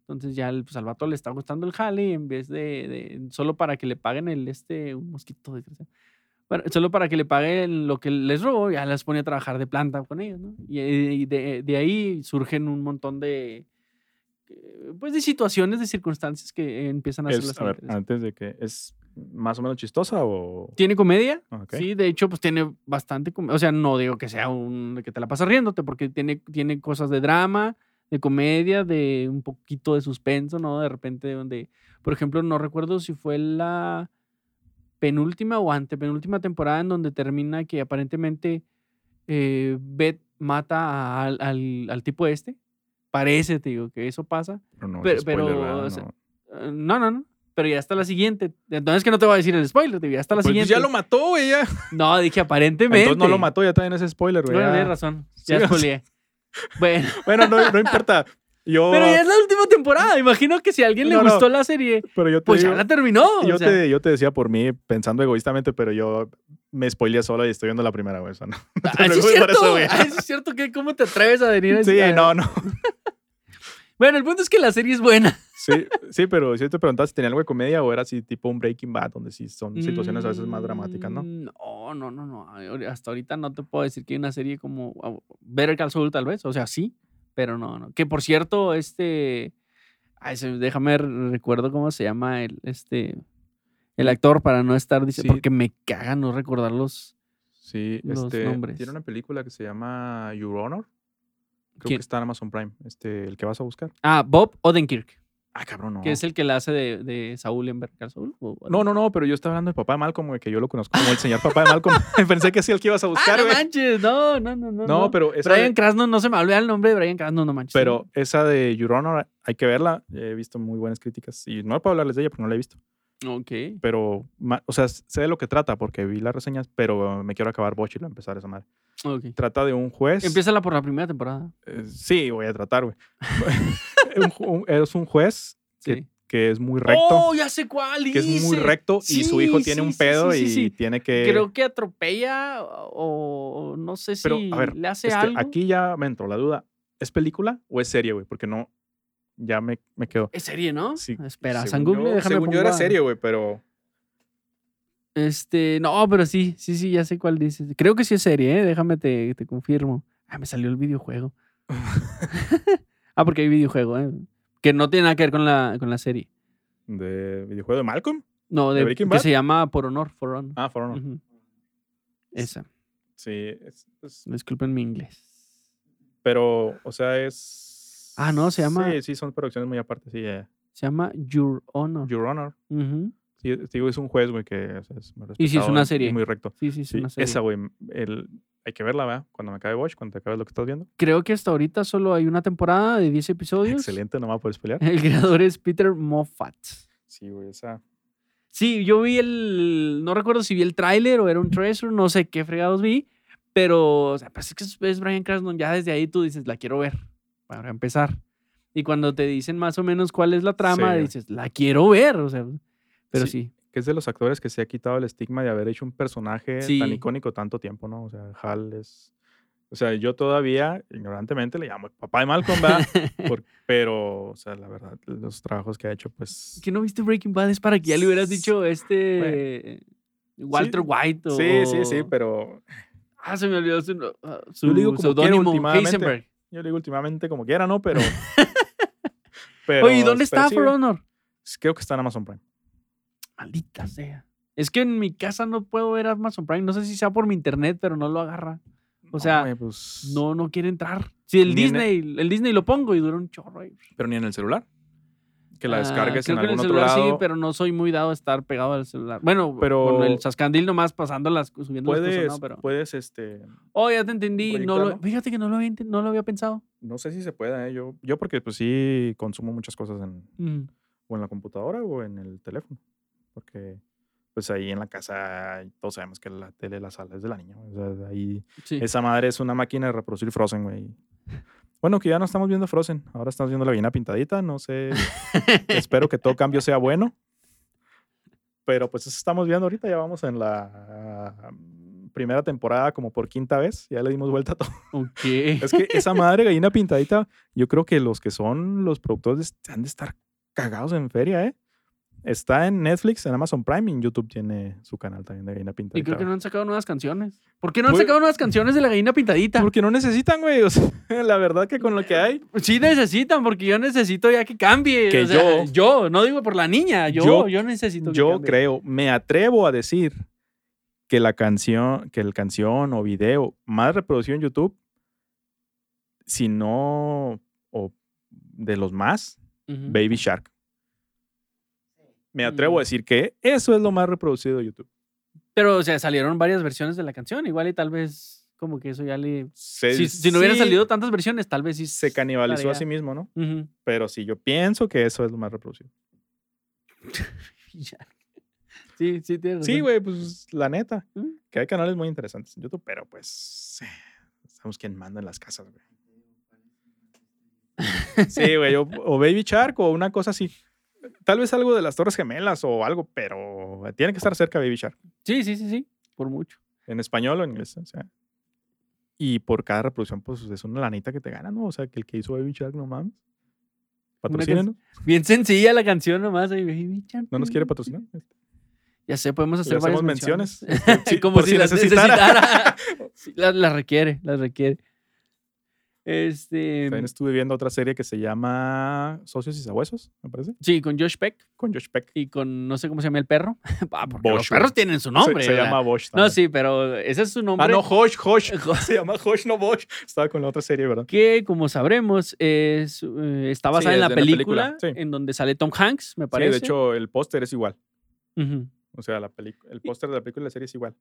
Entonces ya el, pues, al vato le está gustando el jale y en vez de, de- solo para que le paguen el este, un mosquito desgraciado. Solo para que le paguen lo que les robó, ya las pone a trabajar de planta con ellos, ¿no? Y, y de, de ahí surgen un montón de, eh, pues de situaciones, de circunstancias que empiezan a ver, interesantes. antes de que es más o menos chistosa o ¿Tiene comedia? Ok. Sí, de hecho, pues tiene bastante comedia. O sea, no digo que sea un que te la pasas riéndote, porque tiene, tiene cosas de drama, de comedia, de un poquito de suspenso, ¿no? De repente, donde, por ejemplo, no recuerdo si fue la penúltima o antepenúltima temporada en donde termina que aparentemente eh, Beth mata a- al, al- al tipo este. Parece, te digo, que eso pasa. pero no, es pero- spoiler, pero, ¿verdad? o sea, No. Eh, No, no, no. Pero ya está la siguiente. Entonces que no te voy a decir el spoiler, te digo, ya está la Pues siguiente. ya lo mató, güey, ya. No, dije aparentemente. Entonces no lo mató, ya también es spoiler, güey. Ya. tienes razón. Sí, Ya sea- spoileé. Bueno, Bueno, no, no importa. Yo, pero ya es la última temporada. Imagino que si a alguien le no. gustó la serie, pero yo te pues ya la terminó. o yo, sea. te, yo te decía por mí, pensando egoístamente, pero yo me spoileé solo y estoy viendo la primera, güey. no. Ah, sí es cierto. eso, ah, sí es cierto que cómo te atreves a venir a Sí, no, no. Bueno, el punto es que la serie es buena. Sí, sí, pero si te preguntas si tenía algo de comedia o era así tipo un Breaking Bad, donde sí son situaciones a veces más dramáticas, ¿no? Mm, No, no, no, no. Hasta ahorita no te puedo decir que hay una serie como ah, Better Call Saul, tal vez. O sea, sí, pero no, no. Que por cierto, este. Ay, déjame re- recuerdo cómo se llama el, este. El actor para no estar. Dice, Sí. porque me caga no recordar los. Sí, Los este, nombres. tiene una película que se llama Your Honor. Creo ¿Quién? que está en Amazon Prime, este, el que vas a buscar. Ah, Bob Odenkirk, Ah, cabrón, no. que es el que la hace de, de Saúl en Saul. o- No, no, no, pero yo estaba hablando del papá de Malcolm, que yo lo conozco como el señor papá de Malcolm. Pensé que sí el que ibas a Ah, buscar, no güey. manches, no, no, no, no. no, pero esa, Brian de, Crasno, no se me olvida el nombre de Brian Crasno, no manches. pero esa de Your Honor hay que verla. He visto muy buenas críticas y no puedo hablarles de ella porque no la he visto. Ok. Pero, o sea, sé de lo que trata porque vi las reseñas, pero me quiero acabar Bosch y lo empezar esa madre. ok. Trata de un juez. Empieza por la primera temporada. Eh, sí, voy a tratar, güey. Es un juez que, Sí. que es muy recto. Oh, ya sé cuál que es muy recto y su hijo Sí, tiene sí, un sí, pedo sí, sí, y sí. tiene que... Creo que atropella o o no sé si Pero, a ver, le hace este, algo. aquí ya me entró la duda. ¿Es película o es serie, güey? Porque no, ya me, me quedo. Es serie, ¿no? Sí, Espera, San Google, yo- déjame Según yo era serie, güey, pero... Este, no, pero sí, sí, sí, ya sé cuál dices. Creo que sí es serie, ¿eh? Déjame te, te confirmo. Ah, me salió el videojuego. ah, porque hay videojuego, ¿eh? Que no tiene nada que ver con la, con la serie. ¿De videojuego de Malcolm? No, ¿De de, que se llama Por Honor, For Honor. Ah, For Honor. Esa. Sí, es- es- Disculpen mi inglés. pero, o sea, es... Ah, no, se llama- Sí, sí, son producciones muy aparte, sí. eh. Se llama Your Honor. Your Honor. Ujú. Sí, digo, es un juez, güey, que o sea, es muy Y sí, es una serie. muy recto. Sí, sí, es Sí, una serie. esa, güey, el- hay que verla, ¿verdad? Cuando me acabe Watch, cuando te acabes lo que estás viendo. Creo que hasta ahorita solo hay una temporada de 10 episodios. Excelente, no me poder pelear. El creador es Peter Moffat. Sí, güey, esa... Sí, yo vi el. No recuerdo si vi el tráiler o era un treasure, no sé qué fregados vi. Pero, o sea, parece que es, es Brian Cranston. Ya desde ahí tú dices, la quiero ver. Para empezar. Y cuando te dicen más o menos cuál es la trama, Sí. dices, la quiero ver. O sea, pero Sí. sí. que es de los actores que se ha quitado el estigma de haber hecho un personaje tan Sí. icónico tanto tiempo, ¿no? O sea, Hal es... O sea, yo todavía, ignorantemente, le llamo el papá de Malcolm, ¿verdad? Por- pero, o sea, la verdad, los trabajos que ha hecho, pues... ¿Que no viste Breaking Bad? Es para que ya le hubieras dicho este. Walter White o. Sí, sí, sí, pero Ah, se me olvidó su, ah, su Yo yo le digo últimamente como quiera, ¿no? Pero... pero Oye, ¿y dónde está For. Honor? Creo que está en Amazon Prime. Maldita sea. Es que en mi casa no puedo ver Amazon Prime. No sé si sea por mi internet, pero no lo agarra. O sea, pues, No, no quiere entrar. Si el Disney, el Disney lo pongo y dura un chorro. ahí. Pero ni en el celular. Que la Ah, descargues en algún el otro celular lado. Sí, pero no soy muy dado a estar pegado al celular. Bueno, Pero- con el chascandil nomás pasando las, subiendo las Puedes, cosas, ¿no? Pero... puedes, este... Oh, ya te entendí. No lo- fíjate que no lo, había, no lo había pensado. No sé si se pueda, ¿eh? Yo, yo porque pues sí consumo muchas cosas en, Mm. o en la computadora o en el teléfono. Porque pues ahí en la casa todos sabemos que la tele, la sala es de la niña. O sea, ahí Sí. esa madre es una máquina de reproducir Frozen, güey. Bueno, que ya no estamos viendo Frozen. Ahora estamos viendo la gallina pintadita. No sé. espero que todo cambio sea bueno. Pero pues eso estamos viendo ahorita. Ya vamos en la mm, primera temporada como por quinta vez. Ya le dimos vuelta a todo. Es que esa madre gallina pintadita, yo creo que los que son los productores han de estar cagados en feria, ¿eh? Está en Netflix, en Amazon Prime y en YouTube tiene su canal también de gallina Y pintadita. creo que no han sacado nuevas canciones. ¿Por qué no han Pues- sacado nuevas canciones de la gallina pintadita? Porque no necesitan, güey. o sea, la verdad que con lo que hay. Sí necesitan, porque yo necesito ya que cambie. Que o sea, yo- yo, no digo por la niña, yo, Yo- yo, necesito que Yo cambie. creo, me atrevo a decir que la canción, que el canción o video más reproducido en YouTube, si no, o de los más. Baby Shark. Me atrevo a decir que eso es lo más reproducido de YouTube. Pero, o sea, salieron varias versiones de la canción, igual y tal vez como que eso ya le... Se- Si, si no hubieran sí, salido tantas versiones, tal vez sí... Se canibalizó a sí mismo, ¿no? Ujú. Pero sí, yo pienso que eso es lo más reproducido. Ya. Sí, sí, tienes Sí, razón. güey, pues la neta. Mm. Que hay canales muy interesantes en YouTube, pero pues sabemos quién manda en las casas, güey. Sí, güey, o, o Baby Shark o una cosa así. Tal vez algo de las Torres Gemelas o algo, pero tiene que estar cerca de Baby Shark. Sí, sí, sí, sí, por mucho. En español o en inglés, o sea. Y por cada reproducción, pues es una lanita que te gana, ¿no? O sea, que el que hizo Baby Shark, no mames. Patrocínenos. Bien sencilla la canción nomás. ahí, baby shark, ¿No nos quiere patrocinar? shark. Ya sé, podemos hacer varias hacemos menciones. menciones. Este, sí, Como si, si las necesitara. necesitara. Sí, las las requiere, las requiere. Este. También estuve viendo otra serie que se llama Socios y Sabuesos, me parece. Sí, con Josh Peck Con Josh Peck. y con no sé cómo se llama el perro. Ah, porque los Bosch, güey. perros tienen su Se- nombre. se, ¿verdad? llama Bosch. No, también. sí, pero ese es su nombre. Ah, no, Hosh. Hosh. Se llama Hosh, no Bosch. Estaba con la otra serie, ¿verdad? que como sabremos es, eh, está basada Sí, en la película, película, sí. en donde sale Tom Hanks, me Sí, parece. de hecho, el póster es igual. O sea, la el póster de la película y la serie es igual.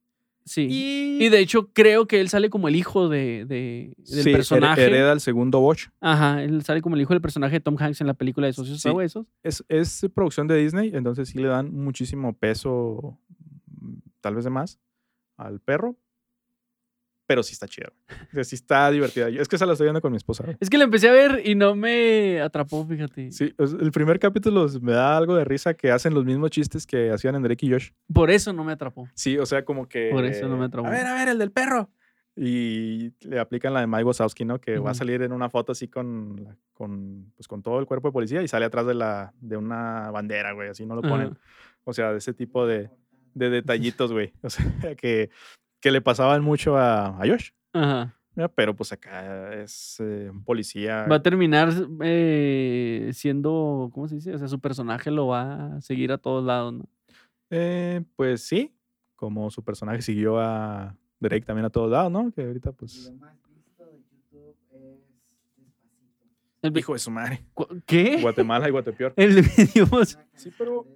Sí. Y, Y de hecho creo que él sale como el hijo de, de- del sí, personaje. hereda el segundo Bosch. Ajá, él sale como el hijo del personaje de Tom Hanks en la película de Socios Sí. Sabuesos. Es, es producción de Disney, entonces sí le dan muchísimo peso, mm, tal vez de más, al perro. Pero sí está chido. O sea, sí está divertida. Es que esa la estoy viendo con mi esposa. Es que la empecé a ver y no me atrapó, fíjate. Sí, el primer capítulo me da algo de risa que hacen los mismos chistes que hacían en Drake y Josh. Por eso no me atrapó. Sí, o sea, como que. Por eso no me atrapó. A ver, a ver, el del perro. Y le aplican la de Mike Wazowski, ¿no? Que va a salir en una foto así con, con, pues, con todo el cuerpo de policía y sale atrás de, la, de una bandera, güey. Así no lo ponen. O sea, de ese tipo de, de detallitos, güey. O sea, que, que le pasaban mucho a, a Josh. Ajá. Pero pues acá es eh, un policía. Va a terminar eh, siendo, ¿cómo se dice? O sea, su personaje lo va a seguir a todos lados, ¿no? Eh, pues sí, como su personaje siguió a Drake también a todos lados, ¿no? Que ahorita pues... Lo más visto de YouTube es Despacito. El Hijo de su madre. ¿Qué? Guatemala y Guatepeor. El video más- Sí, pero-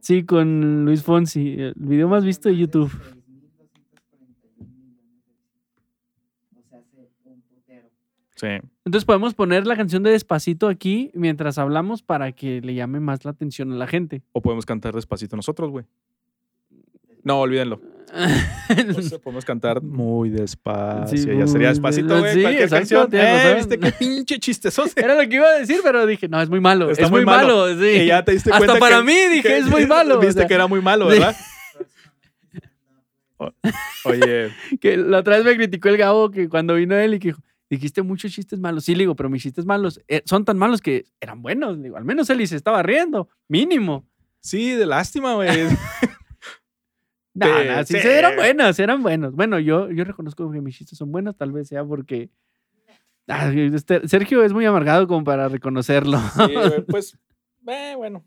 Sí, con Luis Fonsi. El video más visto de YouTube. 6.241 millones de visitas. O sea, hace un putero. Sí. Entonces podemos poner la canción de Despacito aquí mientras hablamos para que le llame más la atención a la gente. O podemos cantar despacito nosotros, güey. No, olvídenlo. Sea, podemos cantar muy despacio. Sí, ya sería despacito, despa- güey. sí, cualquier exacto, canción. Eh. ¿Viste qué pinche chistezote? Era lo que iba a decir, pero dije, no, es muy malo. Está es muy malo. malo. sí. Que ya te diste Hasta cuenta para que- mí dije, que- es muy malo. o Viste sea, que era muy malo. ¿verdad? Oye, que la otra vez me criticó el Gabo que cuando vino él y que dijo, dijiste muchos chistes malos. Sí, le digo, pero mis chistes malos eh, son tan malos que eran buenos. Digo, al menos él y se estaba riendo, mínimo. sí, de lástima, güey. No, Sí, no, sí, eran buenos, eran buenos. Bueno, yo, yo reconozco que mis chistes son buenos, tal vez sea porque... Ah, este- Sergio es muy amargado como para reconocerlo. Sí, pues, eh, bueno.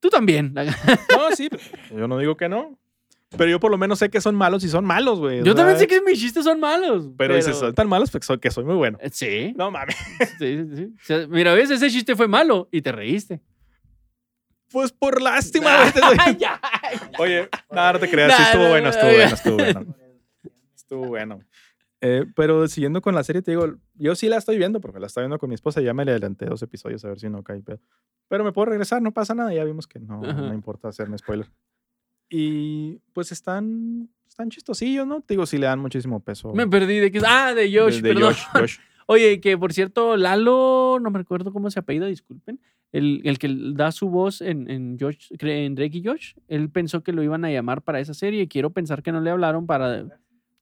Tú también. No, sí, yo no digo que no. Pero yo por lo menos sé que son malos y son malos, güey. Yo también sea, sé que mis chistes son malos. Pero, dices, son tan malos porque soy, que soy muy bueno. Eh, Sí. No mames. sí, sí, sí. O sea, mira, ves, ese chiste fue malo y te reíste. Pues por lástima, güey. ya, ya. Oye, no, no te creas. Sí, Nah, estuvo no, bueno, no, estuvo bueno, estuvo bueno. Estuvo bueno. Eh, pero siguiendo con la serie, te digo, yo sí la estoy viendo porque la estoy viendo con mi esposa. Ya me le adelanté dos episodios a ver si no cae pedo. Pero me puedo regresar, no pasa nada. Ya vimos que no, Ajá. no importa hacerme spoiler. Y pues están, están chistosillos, ¿no? Te digo, sí le dan muchísimo peso. Me perdí de que. Ah, de Josh, de, de perdón. Josh, Josh. Oye, que por cierto, Lalo, no me recuerdo cómo se apellida, disculpen. El, el que da su voz en, en, Josh, en Drake y Josh, él pensó que lo iban a llamar para esa serie. Quiero pensar que no le hablaron para.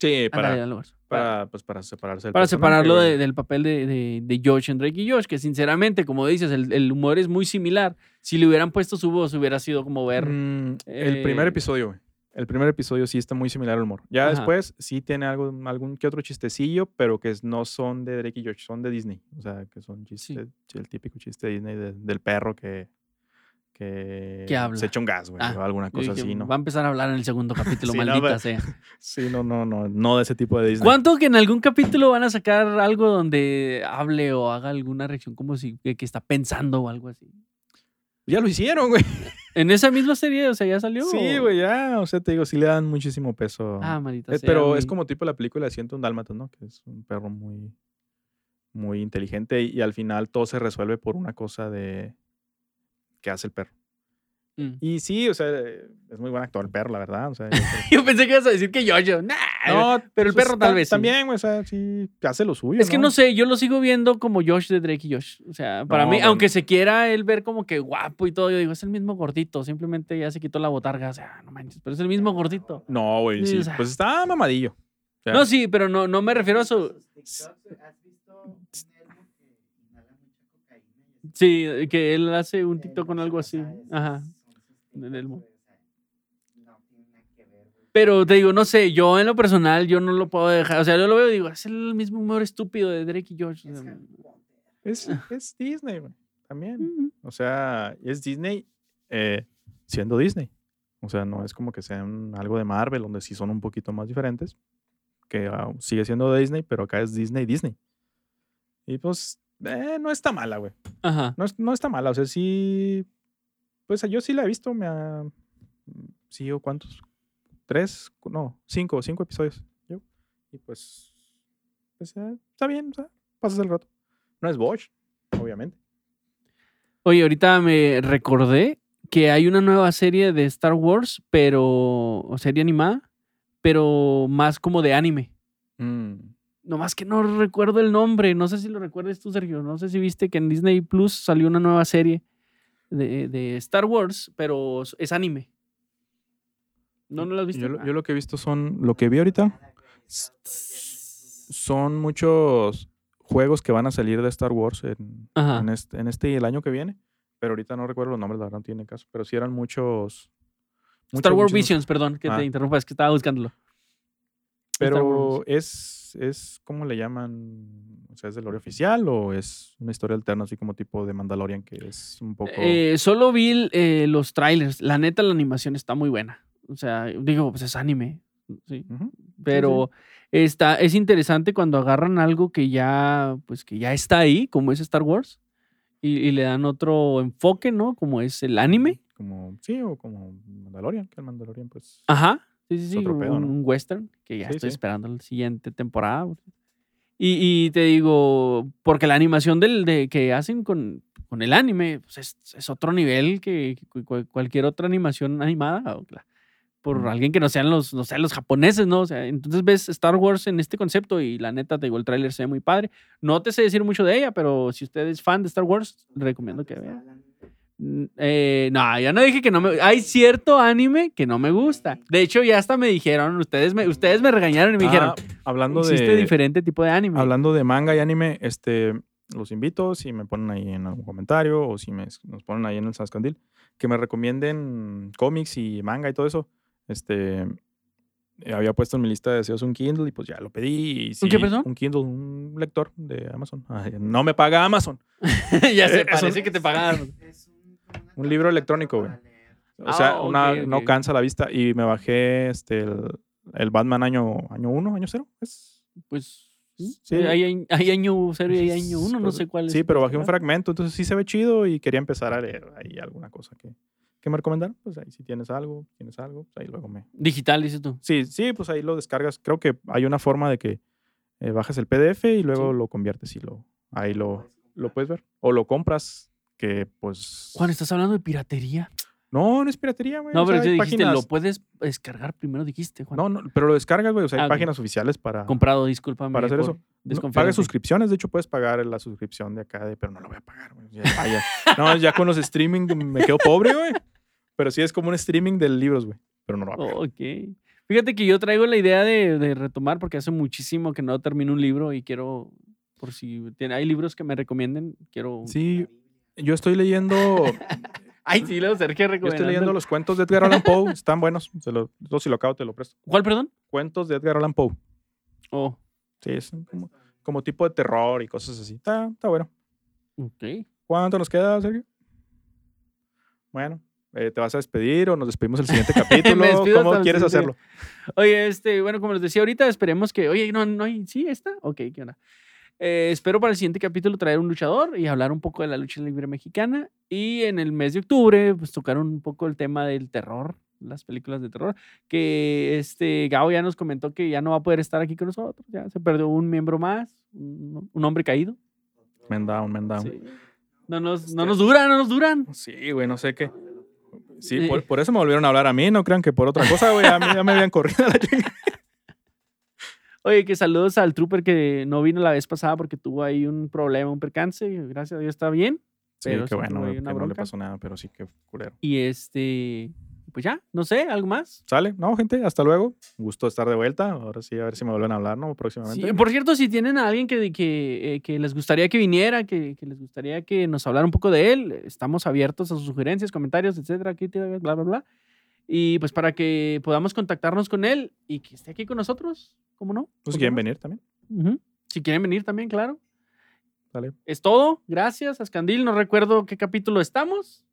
Sí, para, así. para, pues, para separarse del para separarlo de- del papel de, de, de Josh en Drake y Josh, que sinceramente, como dices, el, el humor es muy similar. Si le hubieran puesto su voz, hubiera sido como ver. Mm, el primer eh, episodio, güey. El primer episodio sí está muy similar al humor. Ya Ajá. después sí tiene algo, algún que otro chistecillo, pero que no son de Drake y Josh, son de Disney. O sea, que son chistes, sí, el típico chiste de Disney de- del perro que, que, Que habla. se echa un gas, güey, Ah, o alguna cosa dije, así, ¿no? Va a empezar a hablar en el segundo capítulo, Sí, maldita sea. Sí, no, no, no, no de ese tipo de Disney. ¿Cuánto que en algún capítulo van a sacar algo donde hable o haga alguna reacción como si que, que está pensando o algo así? Ya lo hicieron, güey. En esa misma serie, o sea, ya salió. Sí, güey, ya, o sea, te digo, sí le dan muchísimo peso. Ah, maldita Eh, sea. pero es como tipo la película de Siento un Dálmata, ¿no? Que es un perro muy, muy inteligente y, y al final todo se resuelve por una cosa de que hace el perro. Mm. Y sí, o sea, es muy buen actor el perro, la verdad. O sea, yo pensé que ibas a decir que yo, yo. Nah, no, pero el pues, perro tal ta- vez sí. También, güey, o sea, sí, hace lo suyo. Es que no sé, yo lo sigo viendo como Josh de Drake y Josh. O sea, para No, mí, bueno. aunque se quiera él ver como que guapo y todo, yo digo, es el mismo gordito. Simplemente ya se quitó la botarga. O sea, no manches, pero es el mismo gordito. No, güey, Sí, sí. o sea. Pues está mamadillo. O sea, No, sí, pero no, no me refiero a su. Sí, que él hace un TikTok con algo así. Ajá. En el TikToks, mo- güey, o sea, no tiene nada que ver, güey. Pero te digo, no sé, yo en lo personal, yo no lo puedo dejar. O sea, yo lo veo y digo, es el mismo humor estúpido de Drake y o Es Potter. Es, es Disney, güey. También. mm, O sea, es Disney eh, siendo Disney. O sea, no es como que sean algo de Marvel, donde sí son un poquito más diferentes. Que ah, sigue siendo de Disney, pero acá es Disney, Disney. Y pues, eh, no está mala, güey. Ajá. No, es- no está mala. O sea, sí. Pues yo sí la he visto. Me ha. Sí, o cuántos. Tres, no, cinco, cinco episodios. Yo. Y pues. pues, eh, está bien, o sea, pasas el rato. No es Bosch, obviamente. Oye, ahorita me recordé que hay una nueva serie de Star Wars, pero. o serie animada, pero más como de anime. Mm. Nomás que no recuerdo el nombre. No sé si lo recuerdes tú, Sergio. No sé si viste que en Disney Plus salió una nueva serie de, de Star Wars, pero es anime. ¿No, no la has visto? Yo, lo- Ah. yo lo que he visto son. Lo que vi ahorita son muchos juegos que van a salir de Star Wars en, en este, en este y el año que viene. Pero ahorita no recuerdo los nombres, la verdad no tiene caso. Pero sí eran muchos. Star Wars muchos- Visions, perdón, que Ah. te interrumpa, es que estaba buscándolo. Pero es, es, ¿cómo le llaman? O sea, ¿es del lore oficial o es una historia alterna, así como tipo de Mandalorian, que es un poco. Eh, solo vi eh, los trailers. La neta, la animación está muy buena. O sea, digo, pues es anime. Sí. Pero está, es interesante cuando agarran algo que ya, pues que ya está ahí, como es Star Wars, y, y le dan otro enfoque, ¿no? Como es el anime. Como, sí, o como Mandalorian, que el Mandalorian, pues. Ajá. Sí, sí, sí. otro un, pedo, ¿no? un western que ya Sí, estoy sí. esperando la siguiente temporada. Y, y te digo, porque la animación del, de, que hacen con, con el anime pues es, es otro nivel que, que cu- cu- cualquier otra animación animada por alguien que no sean los, no sean los japoneses, ¿no? O sea, entonces ves Star Wars en este concepto y la neta, te digo, el tráiler se ve muy padre. No te sé decir mucho de ella, pero si usted es fan de Star Wars, recomiendo que vea. Eh, no, ya no dije que no me. Hay cierto anime que no me gusta. De hecho, ya hasta me dijeron, ustedes me, ustedes me regañaron y me dijeron, Ah, hablando existe de. diferente tipo de anime. Hablando de manga y anime, este, los invito, si me ponen ahí en algún comentario o si me, nos ponen ahí en el Sanscandil, que me recomienden cómics y manga y todo eso. Este, eh, había puesto en mi lista de deseos un Kindle y pues ya lo pedí. y ¿Un qué, perdón? Un Kindle, un lector de Amazon. Ay, no me paga Amazon. ya Eh, se es parece que te pagaron. Un libro electrónico, güey. O sea, Ah, una, ok, no ok. cansa la vista y me bajé este, el, el Batman año, año 1, año 0. Es, Pues sí, Sí. hay, hay- año cero y hay año uno, no sé cuál es. Sí, pero bajé un fragmento. fragmento, entonces sí se ve chido y quería empezar a leer ahí alguna cosa que, que me recomendaron. Pues ahí si tienes algo, tienes algo, pues ahí luego me... Digital, dices tú. Sí, sí, pues ahí lo descargas. Creo que hay una forma de que eh, bajas el PDF y luego Sí. lo conviertes y lo, ahí lo, lo puedes ver. O lo compras, que pues... Juan, ¿estás hablando de piratería? No, no es piratería, güey. No, o pero sea, hay dijiste, páginas- lo puedes descargar primero, dijiste, Juan. No, no, pero lo descargas, güey. O sea, hay Ah, páginas oficiales para, Comprado, discúlpame. para hacer eso. No, pagas suscripciones, de hecho puedes pagar la suscripción de acá, de- pero no la voy a pagar, güey. No, ya con los streaming me quedo pobre, güey. Pero sí es como un streaming de libros, güey. Pero no lo voy a pagar. Ok. Fíjate que yo traigo la idea de, de retomar porque hace muchísimo que no termino un libro y quiero, por si hay libros que me recomienden, quiero... Sí, yo estoy leyendo, Ay, sí, luego Sergio yo estoy leyendo los cuentos de Edgar Allan Poe. Están buenos. Se lo, yo si lo acabo te lo presto. ¿Cuál, perdón? Cuentos de Edgar Allan Poe. Oh, Sí, es como, como tipo de terror y cosas así. Está, está bueno. ok. ¿Cuánto nos queda, Sergio? Bueno, eh, ¿te vas a despedir o nos despedimos el siguiente capítulo? ¿Cómo quieres siguiente. hacerlo? Oye, este, bueno, como les decía ahorita, esperemos que. Oye, no, no hay. ¿Sí está? Ok, ¿qué onda? Eh, espero para el siguiente capítulo traer un luchador y hablar un poco de la lucha libre mexicana. Y en el mes de octubre, pues tocar un poco el tema del terror, las películas de terror. Que este Gao ya nos comentó que ya no va a poder estar aquí con nosotros. Ya se perdió un miembro más, un, un hombre caído. Man down, man down. Sí. No nos, no nos duran, no nos duran. Sí, güey, no sé qué. Sí, Eh. por, por eso me volvieron a hablar a mí, no crean que por otra cosa, güey. A mí ya me habían corrido la chingada. Oye, que saludos al trooper que no vino la vez pasada porque tuvo ahí un problema, un percance. Gracias a Dios está bien. Sí, Pero qué bueno, que no le pasó nada, pero sí que culero. Y este. Pues ya, no sé, algo más. ¿Sale? No, gente, hasta luego. Gusto estar de vuelta. Ahora sí, a ver si me vuelven a hablar, ¿no? Próximamente. Sí, por cierto, si tienen a alguien que, que, eh, que les gustaría que viniera, que, que les gustaría que nos hablara un poco de él, estamos abiertos a sus sugerencias, comentarios, etcétera, aquí, bla, bla, bla. Y pues para que podamos contactarnos con él y que esté aquí con nosotros, ¿cómo no? Pues ¿Por si qué quieren no? venir también. Si quieren venir también, claro. Sale. Es todo. Gracias, Ascandil. No recuerdo qué capítulo estamos.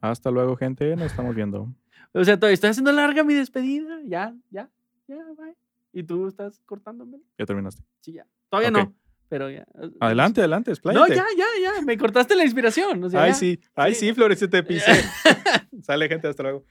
Hasta luego, gente. Nos estamos viendo. O sea, estoy haciendo larga mi despedida. Ya, ya, ya, bye. Y tú estás cortándome. Ya terminaste. Sí, ya. Todavía no, pero ya. Adelante, adelante, No, expláyate. ya, ya, ya. Me cortaste la inspiración. o sea, Ay, ya. sí. Ay, Sí. sí, Florecita, te pisé. Sale, gente. Hasta luego.